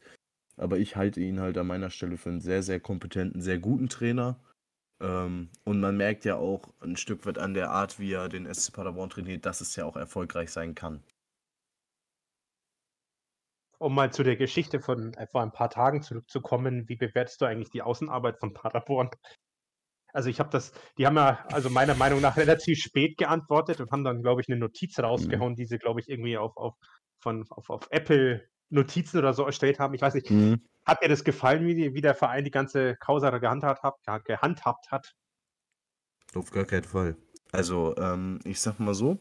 Aber ich halte ihn halt an meiner Stelle für einen sehr, sehr kompetenten, sehr guten Trainer. Ähm, und man merkt ja auch ein Stück weit an der Art, wie er den SC Paderborn trainiert, dass es ja auch erfolgreich sein kann. Um mal zu der Geschichte von vor ein paar Tagen zurückzukommen, wie bewertest du eigentlich die Außenarbeit von Paderborn? Also ich habe das, die haben ja also meiner Meinung nach relativ spät geantwortet und haben dann, glaube ich, eine Notiz mhm. rausgehauen, mhm. die sie, glaube ich, irgendwie auf, auf, von, auf, auf Apple Notizen oder so erstellt haben. Ich weiß nicht, mhm. hat dir das gefallen, wie, wie der Verein die ganze Causa gehandhabt hat, gehandhabt hat? Auf gar keinen Fall. Also, ähm, ich sag mal so,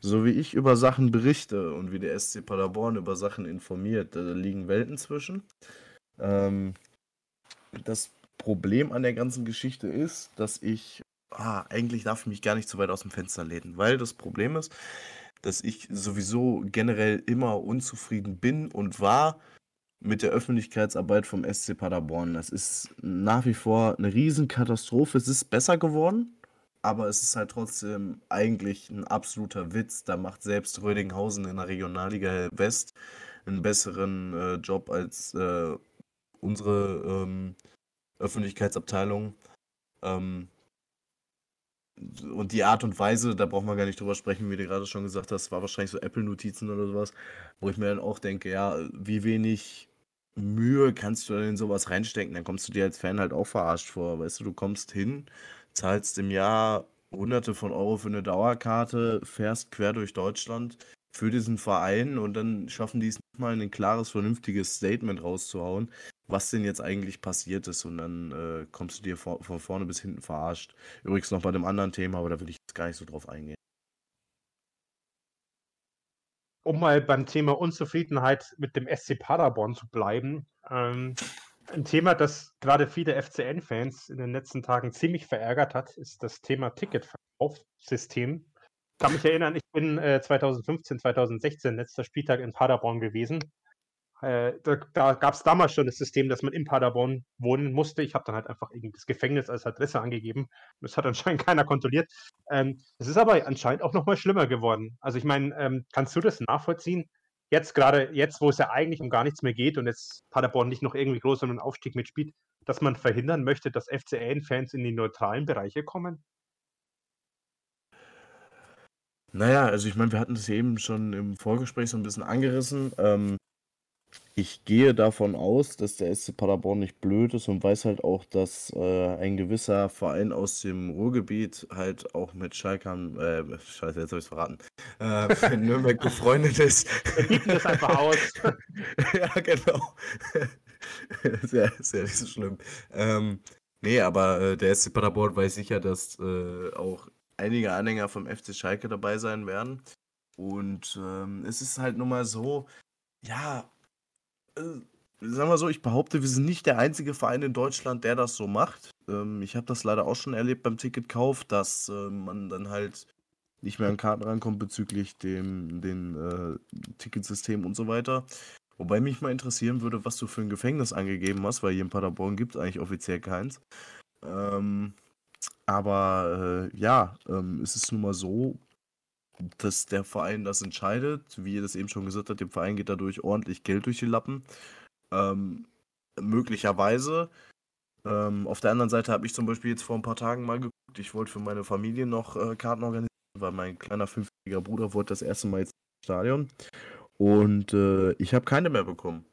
so wie ich über Sachen berichte und wie der SC Paderborn über Sachen informiert, da liegen Welten zwischen. Ähm, das Problem an der ganzen Geschichte ist, dass ich, ah, eigentlich darf ich mich gar nicht so weit aus dem Fenster lehnen, weil das Problem ist, dass ich sowieso generell immer unzufrieden bin und war mit der Öffentlichkeitsarbeit vom SC Paderborn. Das ist nach wie vor eine Riesenkatastrophe. Es ist besser geworden, aber es ist halt trotzdem eigentlich ein absoluter Witz. Da macht selbst Rödinghausen in der Regionalliga West einen besseren äh, Job als äh, unsere ähm, Öffentlichkeitsabteilung. Ähm, und die Art und Weise, da braucht man gar nicht drüber sprechen, wie du gerade schon gesagt hast, war wahrscheinlich so Apple-Notizen oder sowas, wo ich mir dann auch denke, ja, wie wenig Mühe kannst du in sowas reinstecken, dann kommst du dir als Fan halt auch verarscht vor. Weißt du, du kommst hin, zahlst im Jahr Hunderte von Euro für eine Dauerkarte, fährst quer durch Deutschland für diesen Verein und dann schaffen die es nicht mal ein klares, vernünftiges Statement rauszuhauen, was denn jetzt eigentlich passiert ist und dann äh, kommst du dir von vorne bis hinten verarscht. Übrigens noch bei dem anderen Thema, aber da will ich jetzt gar nicht so drauf eingehen. Um mal beim Thema Unzufriedenheit mit dem SC Paderborn zu bleiben, ähm, ein Thema, das gerade viele FCN-Fans in den letzten Tagen ziemlich verärgert hat, ist das Thema Ticketverkaufssystem. Ich kann mich erinnern, ich bin äh, 2015, 2016 letzter Spieltag in Paderborn gewesen äh, da, da gab es damals schon das System, dass man in Paderborn wohnen musste. Ich habe dann halt einfach irgendwie das Gefängnis als Adresse angegeben. Das hat anscheinend keiner kontrolliert. Ähm, es ist aber anscheinend auch nochmal schlimmer geworden. Also ich meine, ähm, kannst du das nachvollziehen? Jetzt gerade, jetzt, wo es ja eigentlich um gar nichts mehr geht und jetzt Paderborn nicht noch irgendwie groß um einen Aufstieg mitspielt, dass man verhindern möchte, dass FCN-Fans in die neutralen Bereiche kommen? Naja, also ich meine, wir hatten das eben schon im Vorgespräch so ein bisschen angerissen. Ähm, ich gehe davon aus, dass der SC Paderborn nicht blöd ist und weiß halt auch, dass äh, ein gewisser Verein aus dem Ruhrgebiet halt auch mit Schalkern, äh, scheiße, jetzt habe ich es verraten, äh, in Nürnberg befreundet ist. Wir das einfach aus. ja, genau. sehr, sehr nicht so schlimm. Ähm, nee, aber äh, der SC Paderborn weiß sicher, dass äh, auch einige Anhänger vom FC Schalke dabei sein werden. Und ähm, es ist halt nun mal so, ja, sagen wir so, ich behaupte, wir sind nicht der einzige Verein in Deutschland, der das so macht. Ähm, ich habe das leider auch schon erlebt beim Ticketkauf, dass äh, man dann halt nicht mehr an Karten rankommt bezüglich dem den, äh, Ticketsystem und so weiter. Wobei mich mal interessieren würde, was du für ein Gefängnis angegeben hast, weil hier in Paderborn gibt es eigentlich offiziell keins. Ähm, aber äh, ja, ähm, es ist nun mal so, dass der Verein das entscheidet. Wie ihr das eben schon gesagt habt, dem Verein geht dadurch ordentlich Geld durch die Lappen. Ähm, möglicherweise. Ähm, auf der anderen Seite habe ich zum Beispiel jetzt vor ein paar Tagen mal geguckt, ich wollte für meine Familie noch äh, Karten organisieren, weil mein kleiner fünfjähriger Bruder wollte das erste Mal ins Stadion. Und äh, ich habe keine mehr bekommen.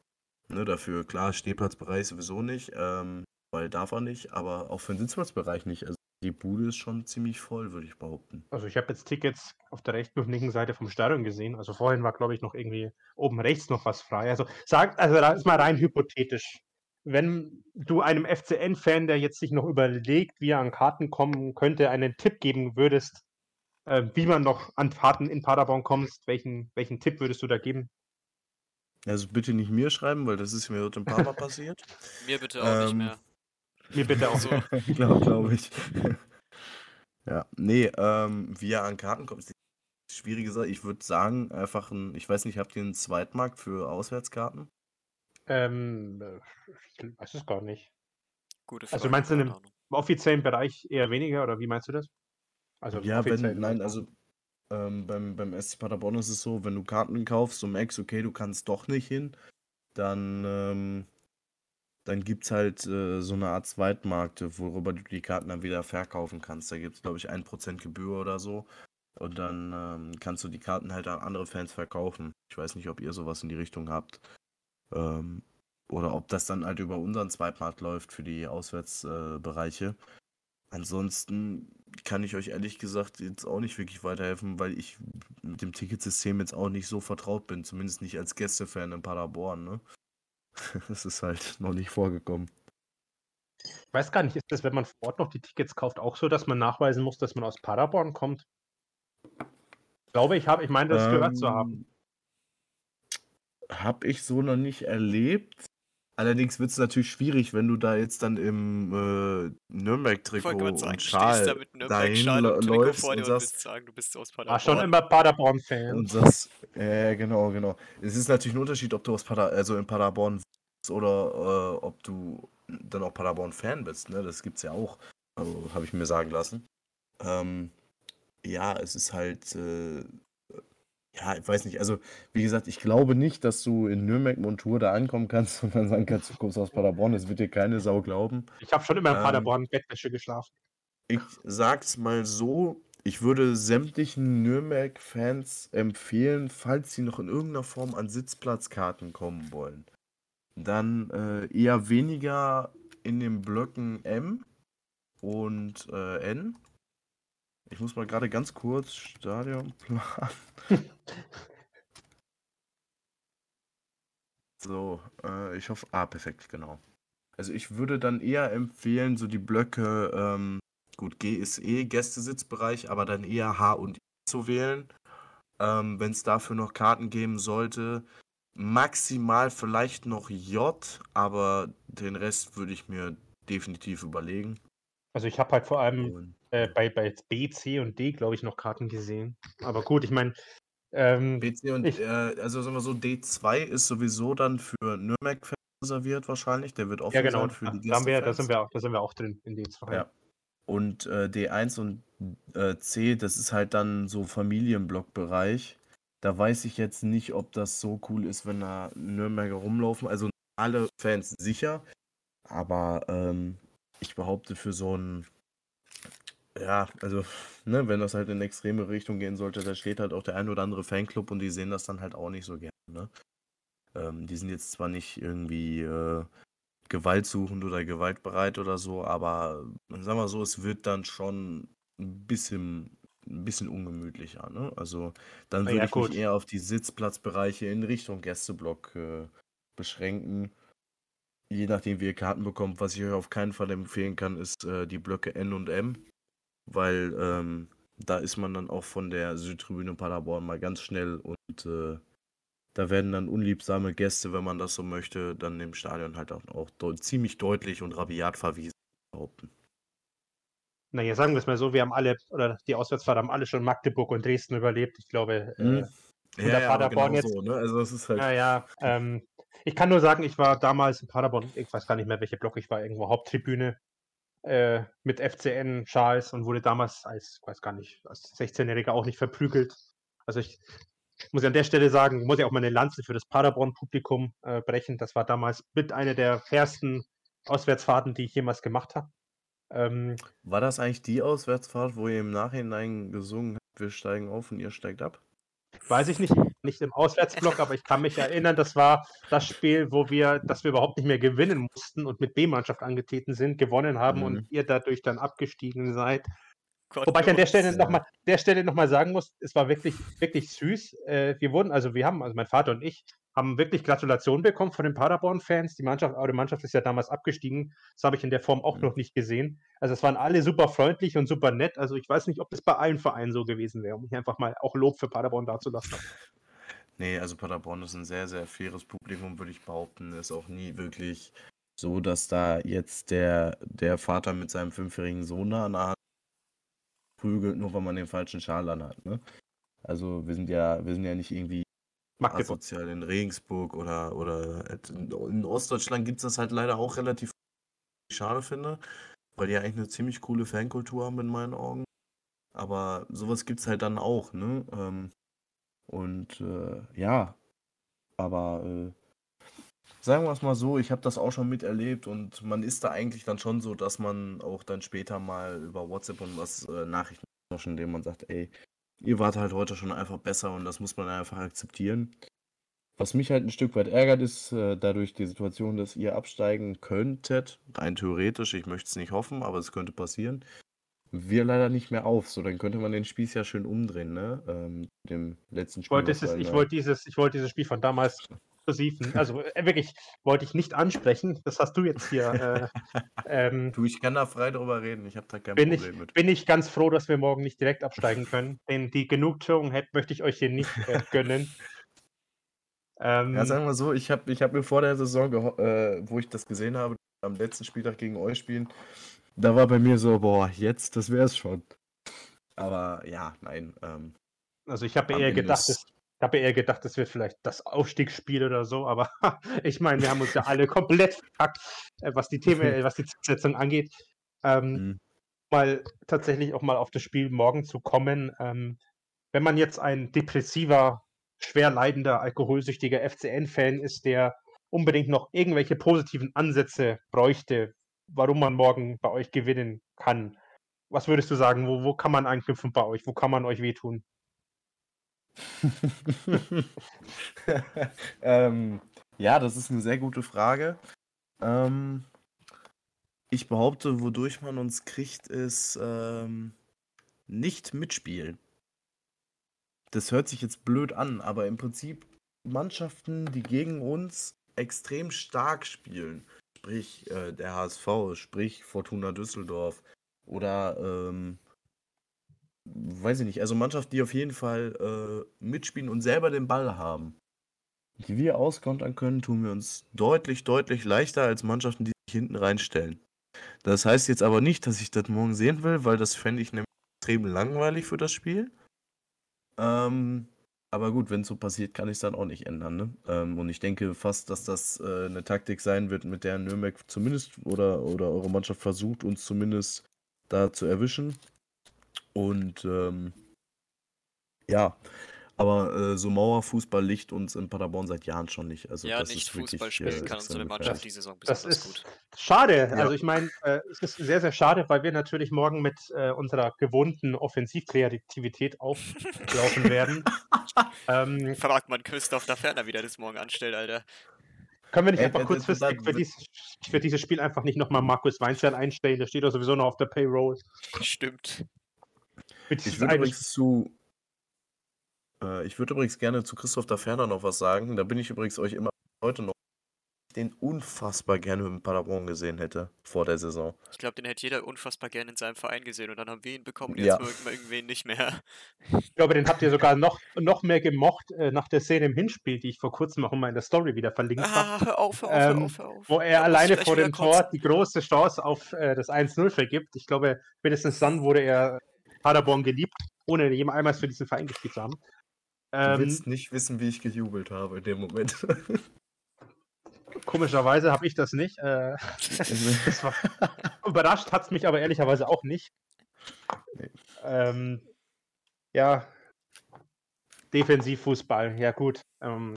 Ne, dafür, klar, Stehplatzbereich sowieso nicht, ähm, weil darf er nicht, aber auch für den Sitzplatzbereich nicht. Also die Bude ist schon ziemlich voll, würde ich behaupten. Also ich habe jetzt Tickets auf der rechten und linken Seite vom Stadion gesehen. Also vorhin war, glaube ich, noch irgendwie oben rechts noch was frei. Also sag, also da ist mal rein hypothetisch. Wenn du einem FCN-Fan, der jetzt sich noch überlegt, wie er an Karten kommen könnte, einen Tipp geben würdest, äh, wie man noch an Karten in Paderborn kommt, welchen, welchen Tipp würdest du da geben? Also bitte nicht mir schreiben, weil das ist mir heute ein paar Mal passiert. mir bitte auch ähm, nicht mehr. Mir bitte auch so. Glaube glaub ich. ja, nee, ähm, wie er an Karten kommt, ist die schwierige Sache. Ich würde sagen, einfach ein, ich weiß nicht, habt ihr einen Zweitmarkt für Auswärtskarten? Ähm, ich weiß es gar nicht. Gute Frage, also meinst du in einem offiziellen Bereich eher weniger oder wie meinst du das? Also ja, wenn, nein, also ähm, beim, beim SC Paderborn ist es so, wenn du Karten kaufst und merkst, okay, du kannst doch nicht hin, dann ähm, dann gibt es halt äh, so eine Art Zweitmarkt, worüber du die Karten dann wieder verkaufen kannst. Da gibt es, glaube ich, 1% Gebühr oder so. Und dann ähm, kannst du die Karten halt an andere Fans verkaufen. Ich weiß nicht, ob ihr sowas in die Richtung habt. Ähm, oder ob das dann halt über unseren Zweitmarkt läuft für die Auswärtsbereiche. Äh, Ansonsten kann ich euch ehrlich gesagt jetzt auch nicht wirklich weiterhelfen, weil ich mit dem Ticketsystem jetzt auch nicht so vertraut bin. Zumindest nicht als Gästefan in Paderborn. Ne? Das ist halt noch nicht vorgekommen. Ich weiß gar nicht, ist das, wenn man vor Ort noch die Tickets kauft, auch so, dass man nachweisen muss, dass man aus Paderborn kommt? Ich glaube, ich habe, ich meine, das ähm, gehört zu haben. Habe ich so noch nicht erlebt. Allerdings wird es natürlich schwierig, wenn du da jetzt dann im äh, Nürnberg-Trikot und Schal dahin läufst und, und sagst, sagen, du bist aus Paderborn. War schon immer Paderborn-Fan. Und sagst, äh, genau, genau. Es ist natürlich ein Unterschied, ob du aus Pader also in Paderborn bist oder äh, ob du dann auch Paderborn-Fan bist. Ne? Das gibt's ja auch, also, habe ich mir sagen lassen. Ähm, ja, es ist halt äh, ja, ich weiß nicht. Also, wie gesagt, ich glaube nicht, dass du in Nürnberg-Montur da ankommen kannst und dann sagen kannst, du kommst aus Paderborn. Das wird dir keine Sau glauben. Ich habe schon immer in ähm, Paderborn Bettwäsche geschlafen. Ich sag's mal so, ich würde sämtlichen Nürnberg-Fans empfehlen, falls sie noch in irgendeiner Form an Sitzplatzkarten kommen wollen, dann äh, eher weniger in den Blöcken M und äh, N. Ich muss mal gerade ganz kurz Stadionplan. so, äh, ich hoffe. Ah, perfekt, genau. Also ich würde dann eher empfehlen, so die Blöcke, ähm, gut, G ist eh Gästesitzbereich, aber dann eher H und I zu wählen. Ähm, Wenn es dafür noch Karten geben sollte, maximal vielleicht noch J, aber den Rest würde ich mir definitiv überlegen. Also ich habe halt vor allem äh, bei, bei B, C und D, glaube ich, noch Karten gesehen. Aber gut, ich meine. Ähm, B, C und ich, äh, also sagen wir so, D2 ist sowieso dann für Nürnberg reserviert wahrscheinlich. Der wird offen ja, genau. sein für die da, wir, da, sind wir auch, da sind wir auch drin in D2. Ja. Und äh, D1 und äh, C, das ist halt dann so Familienblockbereich. Da weiß ich jetzt nicht, ob das so cool ist, wenn da Nürnberger rumlaufen. Also alle Fans sicher. Aber ähm, ich behaupte für so ein, ja, also, ne, wenn das halt in extreme Richtung gehen sollte, da steht halt auch der ein oder andere Fanclub und die sehen das dann halt auch nicht so gerne, ne? Ähm, die sind jetzt zwar nicht irgendwie äh, gewaltsuchend oder gewaltbereit oder so, aber sagen wir so, es wird dann schon ein bisschen, ein bisschen ungemütlicher. Ne? Also dann würde ja, ich gut. mich eher auf die Sitzplatzbereiche in Richtung Gästeblock äh, beschränken. Je nachdem, wie ihr Karten bekommt, was ich euch auf keinen Fall empfehlen kann, ist äh, die Blöcke N und M, weil ähm, da ist man dann auch von der Südtribüne Paderborn mal ganz schnell und äh, da werden dann unliebsame Gäste, wenn man das so möchte, dann im Stadion halt auch, auch de ziemlich deutlich und rabiat verwiesen behaupten. Naja, sagen wir es mal so, wir haben alle, oder die Auswärtsfahrt haben alle schon Magdeburg und Dresden überlebt. Ich glaube, hm. äh, ja, ja, Paderborn genau jetzt. So, ne? Also es ist halt. Naja, ähm, ich kann nur sagen, ich war damals in Paderborn, ich weiß gar nicht mehr, welche Block ich war, irgendwo Haupttribüne äh, mit FCN Schals und wurde damals als, weiß gar nicht, als 16-Jähriger auch nicht verprügelt. Also ich muss ich an der Stelle sagen, muss ich auch mal eine Lanze für das Paderborn-Publikum äh, brechen. Das war damals mit einer der fairsten Auswärtsfahrten, die ich jemals gemacht habe. Ähm, war das eigentlich die Auswärtsfahrt, wo ihr im Nachhinein gesungen habt, wir steigen auf und ihr steigt ab? Weiß ich nicht, nicht im Auswärtsblock, aber ich kann mich erinnern, das war das Spiel, wo wir, dass wir überhaupt nicht mehr gewinnen mussten und mit B-Mannschaft angetreten sind, gewonnen haben mhm. und ihr dadurch dann abgestiegen seid. Gott Wobei ich an der Stelle nochmal der Stelle noch mal sagen muss, es war wirklich, wirklich süß. Äh, wir wurden, also wir haben, also mein Vater und ich, haben wirklich Gratulationen bekommen von den Paderborn-Fans. Die Mannschaft, eure Mannschaft ist ja damals abgestiegen. Das habe ich in der Form auch noch nicht gesehen. Also es waren alle super freundlich und super nett. Also ich weiß nicht, ob das bei allen Vereinen so gewesen wäre, um mich einfach mal auch Lob für Paderborn dazulassen. Nee, also Paderborn ist ein sehr, sehr faires Publikum, würde ich behaupten. Ist auch nie wirklich so, dass da jetzt der, der Vater mit seinem fünfjährigen Sohn da an der Hand prügelt, nur weil man den falschen Schal anhat. Ne? Also wir sind ja, wir sind ja nicht irgendwie Magdeburg. asozial in Regensburg oder, oder in Ostdeutschland gibt es das halt leider auch relativ schade finde, weil die ja eigentlich eine ziemlich coole Fankultur haben in meinen Augen. Aber sowas gibt es halt dann auch, ne? Ähm, und äh, ja, aber äh, Sagen wir es mal so, ich habe das auch schon miterlebt und man ist da eigentlich dann schon so, dass man auch dann später mal über WhatsApp und was äh, Nachrichten indem man sagt, ey, ihr wart halt heute schon einfach besser und das muss man einfach akzeptieren. Was mich halt ein Stück weit ärgert, ist äh, dadurch die Situation, dass ihr absteigen könntet, rein theoretisch, ich möchte es nicht hoffen, aber es könnte passieren. Wir leider nicht mehr auf, so dann könnte man den Spieß ja schön umdrehen, ne? Ähm, dem letzten Spiel. Wollte dieses, ich wollte dieses, ich wollte dieses Spiel von damals exklusiven, also äh, wirklich, wollte ich nicht ansprechen. Das hast du jetzt hier. Äh, ähm, du, ich kann da frei drüber reden. Ich habe da kein bin Problem ich, mit. Bin ich ganz froh, dass wir morgen nicht direkt absteigen können. Denn die Genugtuung hätte, möchte ich euch hier nicht äh, gönnen. Ähm, ja, sagen wir so, ich habe ich hab mir vor der Saison, äh, wo ich das gesehen habe, am letzten Spieltag gegen euch spielen, da war bei mir so, boah, jetzt, das wäre es schon. Aber ja, nein. Ähm, also ich habe eher gedacht, es, ich habe eher gedacht, das wird vielleicht das Aufstiegsspiel oder so, aber ich meine, wir haben uns ja alle komplett verpackt, äh, was die Themen, äh, was die Zielsetzung angeht. Ähm, mhm. Mal tatsächlich auch mal auf das Spiel morgen zu kommen. Ähm, wenn man jetzt ein depressiver, schwer leidender, alkoholsüchtiger FCN-Fan ist, der unbedingt noch irgendwelche positiven Ansätze bräuchte, warum man morgen bei euch gewinnen kann, Was würdest du sagen? Wo, wo kann man anknüpfen bei euch? Wo kann man euch wehtun? ähm, ja, das ist eine sehr gute Frage. Ähm, ich behaupte, wodurch man uns kriegt, ist ähm, nicht mitspielen. Das hört sich jetzt blöd an, aber im Prinzip Mannschaften, die gegen uns extrem stark spielen, sprich äh, der HSV, sprich Fortuna Düsseldorf oder ähm, weiß ich nicht, also Mannschaften, die auf jeden Fall äh, mitspielen und selber den Ball haben, die wir auskontern können, tun wir uns deutlich, deutlich leichter als Mannschaften, die sich hinten reinstellen. Das heißt jetzt aber nicht, dass ich das morgen sehen will, weil das fände ich nämlich extrem langweilig für das Spiel. Ähm, aber gut, wenn es so passiert, kann ich es dann auch nicht ändern. Ne? Ähm, und ich denke fast, dass das äh, eine Taktik sein wird, mit der Nürnberg zumindest oder, oder eure Mannschaft versucht, uns zumindest da zu erwischen. Und ähm, ja, aber äh, so Mauerfußball liegt uns in Paderborn seit Jahren schon nicht. Also ja, das nicht ist Fußball wirklich, spielen äh, kann unsere Mannschaft die Saison Das besonders ist gut. schade. Ja. Also ich meine, äh, es ist sehr, sehr schade, weil wir natürlich morgen mit äh, unserer gewohnten Offensivkreativität auflaufen werden. ähm, Fragt man Christoph da Ferner, wie der das morgen anstellt, Alter. können wir nicht Äh, einfach äh, kurzfristig für dieses, für dieses Spiel einfach nicht nochmal Markus Weinstein einstellen? Der steht doch sowieso noch auf der Payroll. Stimmt. Mit Ich würde übrigens zu. Äh, ich würde übrigens gerne zu Christoph da Ferner noch was sagen. Da bin ich übrigens euch immer heute noch den unfassbar gerne in Paderborn gesehen hätte vor der Saison. Ich glaube, den hätte jeder unfassbar gerne in seinem Verein gesehen und dann haben wir ihn bekommen und Ja. jetzt mögen wir irgendwen nicht mehr. Ich glaube, den habt ihr sogar noch, noch mehr gemocht äh, nach der Szene im Hinspiel, die ich vor kurzem auch in meiner Story wieder verlinkt habe. Ah, hör auf, hör auf, Ähm, hör auf, hör auf. wo Da er ich alleine vor dem. Tor die große Chance auf äh, das 1-0 vergibt. Ich glaube, spätestens dann wurde er Paderborn geliebt, ohne jemals für diesen Verein gespielt zu haben. Du Ähm, willst nicht wissen, wie ich gejubelt habe in dem Moment. komischerweise habe ich das nicht. Äh, das war, überrascht hat es mich aber ehrlicherweise auch nicht. Nee. Ähm, ja, Defensivfußball, ja gut. Ähm,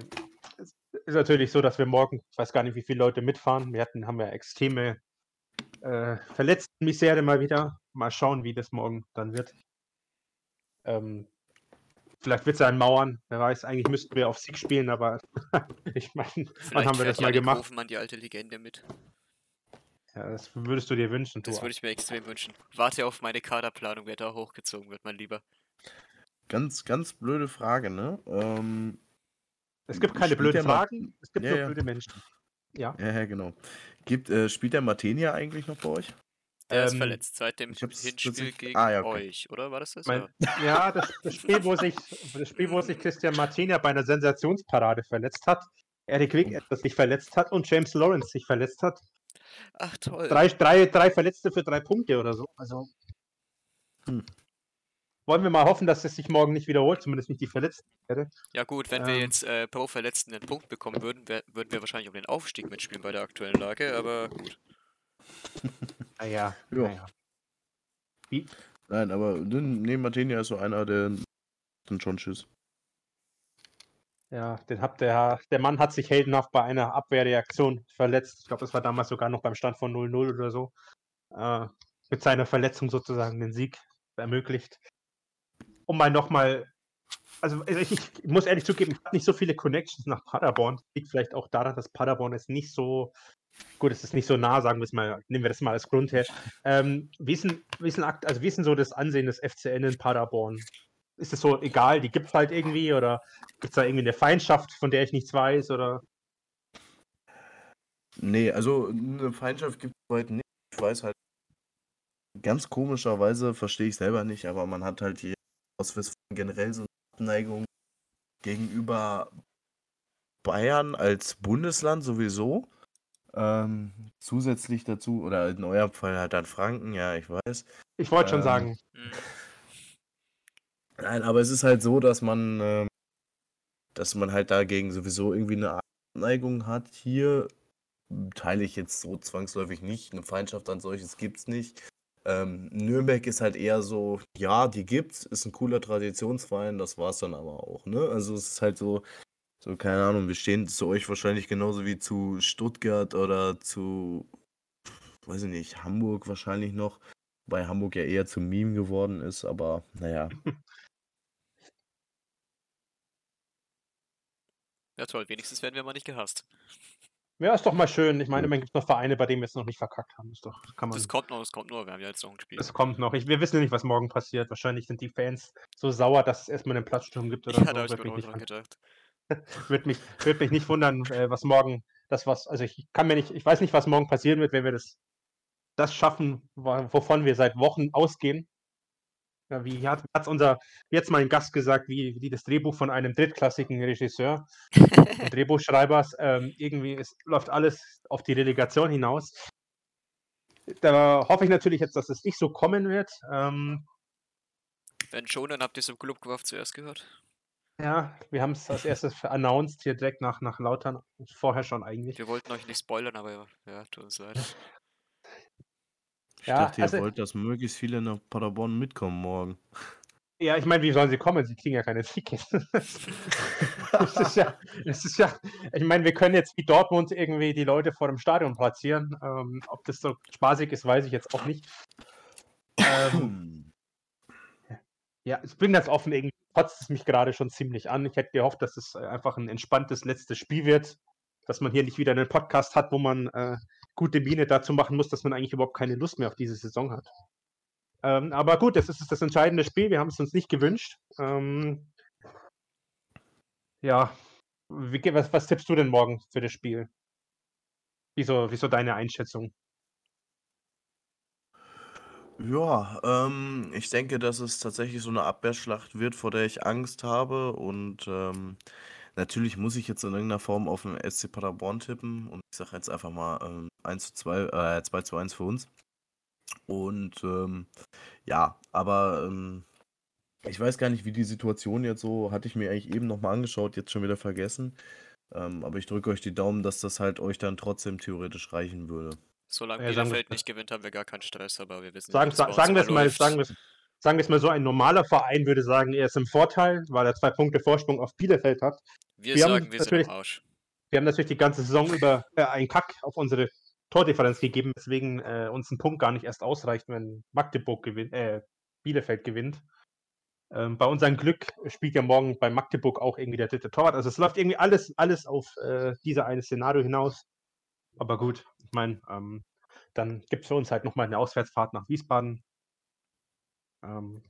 es ist natürlich so, dass wir morgen, ich weiß gar nicht, wie viele Leute mitfahren. Wir hatten, haben ja extreme äh, Verletztenmisere mal wieder. Mal schauen, wie das morgen dann wird. Ähm, vielleicht wird es ja ein Mauern. Wer weiß, eigentlich müssten wir auf Sieg spielen, aber ich meine, wann haben wir das mal gemacht? Hofmann die alte Legende mit. Ja, das würdest du dir wünschen, Das du. würde ich mir extrem wünschen. Warte auf meine Kaderplanung, wer da hochgezogen wird, mein Lieber. ganz, ganz blöde Frage, ne? Ähm, Es gibt keine blöden Ma- Fragen, es gibt Ja, nur ja. blöde Menschen. Ja. Ja, ja, genau. Gibt, äh, spielt der Martenia eigentlich noch bei euch? Der ist Ähm, verletzt seit dem Hinspiel gegen Ah, ja, okay. euch, oder war das das? Mein, Ja. das, das, Spiel, wo sich, das Spiel, wo sich Christian Martina bei einer Sensationsparade verletzt hat, Eric Wick etwas sich verletzt hat und James Lawrence sich verletzt hat. Ach toll. Drei, drei, drei Verletzte für drei Punkte oder so. Also Hm. wollen wir mal hoffen, dass es sich morgen nicht wiederholt, zumindest nicht die Verletzten. werde. Ja gut, wenn wir Ähm. jetzt äh, pro Verletzten einen Punkt bekommen würden, wär, würden wir wahrscheinlich um den Aufstieg mitspielen bei der aktuellen Lage, aber gut. Naja, Ja. naja. Wie, Nein, aber neben Martenia ist so einer, der dann schon Tschüss. Ja, den hat der, der Mann hat sich heldenhaft bei einer Abwehrreaktion verletzt. Ich glaube, das war damals sogar noch beim Stand von 0-0 oder so. Äh, mit seiner Verletzung sozusagen den Sieg ermöglicht. Um mal nochmal, also also ich, ich muss ehrlich zugeben, ich habe nicht so viele Connections nach Paderborn. Liegt vielleicht auch daran, dass Paderborn ist nicht so, gut, es ist nicht so nah, sagen wir es mal, nehmen wir das mal als Grund her. Ähm, wie, ist denn, wie, ist denn, also wie ist denn so das Ansehen des FCN in Paderborn? Ist es so egal, die gibt es halt irgendwie oder gibt es da irgendwie eine Feindschaft, von der ich nichts weiß? Oder Nee, also eine Feindschaft gibt es heute nicht. Ich weiß halt, ganz komischerweise verstehe ich selber nicht, aber man hat halt hier aus Westfalen generell so Abneigung gegenüber Bayern als Bundesland sowieso. Ähm, zusätzlich dazu, oder in eurem Fall halt dann Franken, ja, ich weiß. ich wollte schon Ähm, sagen, Hm. Nein, aber es ist halt so, dass man, ähm, dass man halt dagegen sowieso irgendwie eine Abneigung hat. Hier teile ich jetzt so zwangsläufig nicht. Eine Feindschaft an solches gibt's nicht. Ähm, Nürnberg ist halt eher so, ja, die gibt's, ist ein cooler Traditionsverein, das war's dann aber auch, ne? Also es ist halt so, so, keine Ahnung, wir stehen zu euch wahrscheinlich genauso wie zu Stuttgart oder zu, weiß ich nicht, Hamburg wahrscheinlich noch. Weil Hamburg ja eher zum Meme geworden ist, aber naja. Ja, toll. Wenigstens werden wir mal nicht gehasst. Ja, ist doch mal schön. Ich meine, immerhin gibt es noch Vereine, bei denen wir es noch nicht verkackt haben. Das, doch, kann man... das kommt noch, das kommt nur. Wir haben ja jetzt noch ein Spiel. Das kommt noch. Ich, wir wissen ja nicht, was morgen passiert. Wahrscheinlich sind die Fans so sauer, dass es erstmal einen Platzsturm gibt oder ja, so. da habe ich mir auch dran gedacht. wird, mich, wird mich nicht wundern, äh, was morgen, das was, also ich kann mir nicht, ich weiß nicht, was morgen passieren wird, wenn wir das, das schaffen, wovon wir seit Wochen ausgehen. Ja, wie hat es unser jetzt mein Gast gesagt, wie, wie das Drehbuch von einem drittklassigen Regisseur und Drehbuchschreibers. Ähm, irgendwie ist, läuft alles auf die Relegation hinaus. Da hoffe ich natürlich jetzt, dass es nicht so kommen wird. Ähm, Wenn schon, dann habt ihr es im Clubgewaff zuerst gehört. Ja, wir haben es als erstes announced hier direkt nach, nach Lautern. Vorher schon eigentlich. Wir wollten euch nicht spoilern, aber ja, tut uns leid. Ich ja, dachte, ihr also, wollt, dass möglichst viele nach Paderborn mitkommen morgen. Ja, ich meine, wie sollen sie kommen? Sie kriegen ja keine Tickets. das, ist ja, das ist ja, ich meine, wir können jetzt wie Dortmund irgendwie die Leute vor dem Stadion platzieren. Ähm, ob das so spaßig ist, weiß ich jetzt auch nicht. Ähm, ja, ich bin ganz offen, irgendwie kotzt es mich gerade schon ziemlich an. Ich hätte gehofft, dass es einfach ein entspanntes letztes Spiel wird, dass man hier nicht wieder einen Podcast hat, wo man äh, gute Miene dazu machen muss, dass man eigentlich überhaupt keine Lust mehr auf diese Saison hat. Ähm, aber gut, das ist das entscheidende Spiel. Wir haben es uns nicht gewünscht. Ähm, ja, wie, was, was, tippst du denn morgen für das Spiel? Wieso, wieso deine Einschätzung? Ja, ähm, ich denke, dass es tatsächlich so eine Abwehrschlacht wird, vor der ich Angst habe. Und ähm, Natürlich muss ich jetzt in irgendeiner Form auf den SC Paderborn tippen und ich sage jetzt einfach mal ähm, 1 zu 2, äh, 2 zu 1 für uns. Und ähm, ja, aber ähm, ich weiß gar nicht, wie die Situation jetzt so, hatte ich mir eigentlich eben nochmal angeschaut, jetzt schon wieder vergessen. Ähm, aber ich drücke euch die Daumen, dass das halt euch dann trotzdem theoretisch reichen würde. Solange ja, Bielefeld nicht gewinnt, haben wir gar keinen Stress, aber wir wissen sagen, sagen, sagen wir es mal, sagen wir sagen wir es mal so, ein normaler Verein würde sagen, er ist im Vorteil, weil er zwei Punkte Vorsprung auf Bielefeld hat. Wir, wir sagen, wir sind im Arsch. Wir haben natürlich die ganze Saison über äh, einen Kack auf unsere Tordifferenz gegeben, weswegen äh, uns ein Punkt gar nicht erst ausreicht, wenn Magdeburg gewinnt, äh, Bielefeld gewinnt. Ähm, bei unserem Glück spielt ja morgen bei Magdeburg auch irgendwie der dritte Torwart. Also es läuft irgendwie alles, alles auf äh, dieser eine Szenario hinaus. Aber gut, ich meine, ähm, dann gibt es für uns halt nochmal eine Auswärtsfahrt nach Wiesbaden. Ähm,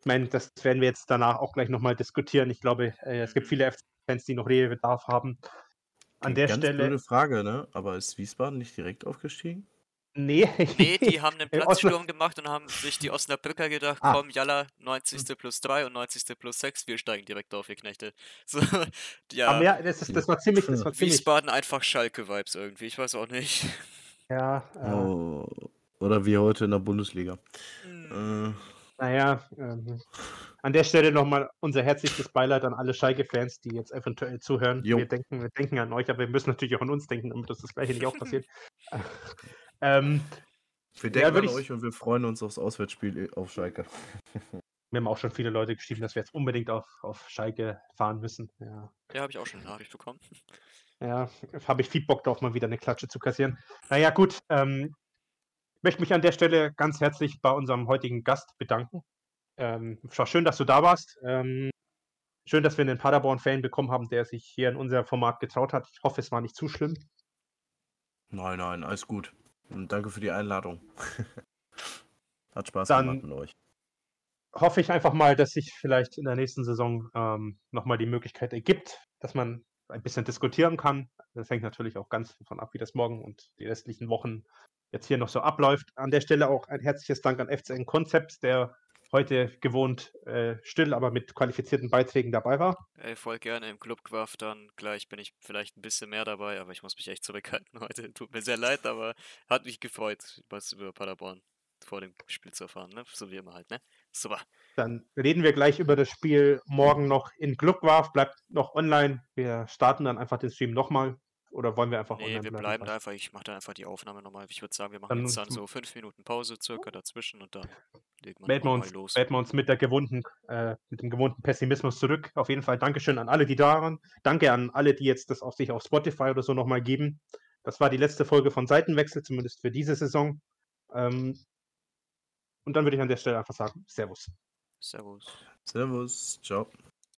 ich meine, das werden wir jetzt danach auch gleich nochmal diskutieren. Ich glaube, äh, es gibt viele FC-Fans, die noch Redebedarf haben. An der ganz Stelle. Blöde Frage, ne? Aber ist Wiesbaden nicht direkt aufgestiegen? Nee. nee, die haben einen Platzsturm gemacht und haben sich die Osnabrücker gedacht, ah. komm, Jalla, 90. plus 3 und 90. plus 6, wir steigen direkt auf, ihr Knechte. So, ja. Aber ja, das, ist, das war ziemlich, das war ziemlich. Wiesbaden einfach Schalke-Vibes irgendwie, ich weiß auch nicht. Ja. Äh, oh. Oder wie heute in der Bundesliga. Äh. Naja, ähm, an der Stelle nochmal unser herzliches Beileid an alle Schalke-Fans, die jetzt eventuell zuhören. Wir denken, wir denken an euch, aber wir müssen natürlich auch an uns denken, damit das, das gleiche nicht auch passiert. ähm, wir denken ja, an euch und wir freuen uns aufs Auswärtsspiel auf Schalke. Wir haben auch schon viele Leute geschrieben, dass wir jetzt unbedingt auf, auf Schalke fahren müssen. Ja, ja habe ich auch schon eine Nachricht bekommen. Ja, habe ich viel Bock drauf, mal wieder eine Klatsche zu kassieren. Naja, gut. Ähm, möchte mich an der Stelle ganz herzlich bei unserem heutigen Gast bedanken. Ähm, schön, dass du da warst. Ähm, schön, dass wir einen Paderborn-Fan bekommen haben, der sich hier in unser Format getraut hat. Ich hoffe, es war nicht zu schlimm. Nein, nein, alles gut. Und danke für die Einladung. hat Spaß Dann gemacht mit euch. Hoffe ich einfach mal, dass sich vielleicht in der nächsten Saison ähm, nochmal die Möglichkeit ergibt, dass man ein bisschen diskutieren kann. Das hängt natürlich auch ganz davon ab, wie das morgen und die restlichen Wochen jetzt hier noch so abläuft. An der Stelle auch ein herzliches Dank an FCN Concepts, der heute gewohnt äh, still, aber mit qualifizierten Beiträgen dabei war. Ey, voll gerne im Club Quaff dann. Gleich bin ich vielleicht ein bisschen mehr dabei, aber ich muss mich echt zurückhalten heute. Tut mir sehr leid, aber hat mich gefreut, was über Paderborn vor dem Spiel zu erfahren, ne? So wie immer halt, ne? Super. Dann reden wir gleich über das Spiel morgen noch in Clubwarf. Bleibt noch online. Wir starten dann einfach den Stream nochmal. Oder wollen wir einfach nee, wir bleiben da einfach. Ich mache da einfach die Aufnahme nochmal. Ich würde sagen, wir machen dann jetzt dann so fünf Minuten Pause circa dazwischen und dann legen wir, melden uns, los. Melden wir uns mit, der gewohnten, äh, mit dem gewohnten Pessimismus zurück. Auf jeden Fall Dankeschön an alle, die da waren. Danke an alle, die jetzt das auf sich auf Spotify oder so nochmal geben. Das war die letzte Folge von Seitenwechsel, zumindest für diese Saison. Ähm, Und dann würde ich an der Stelle einfach sagen, Servus. Servus. Servus. Ciao.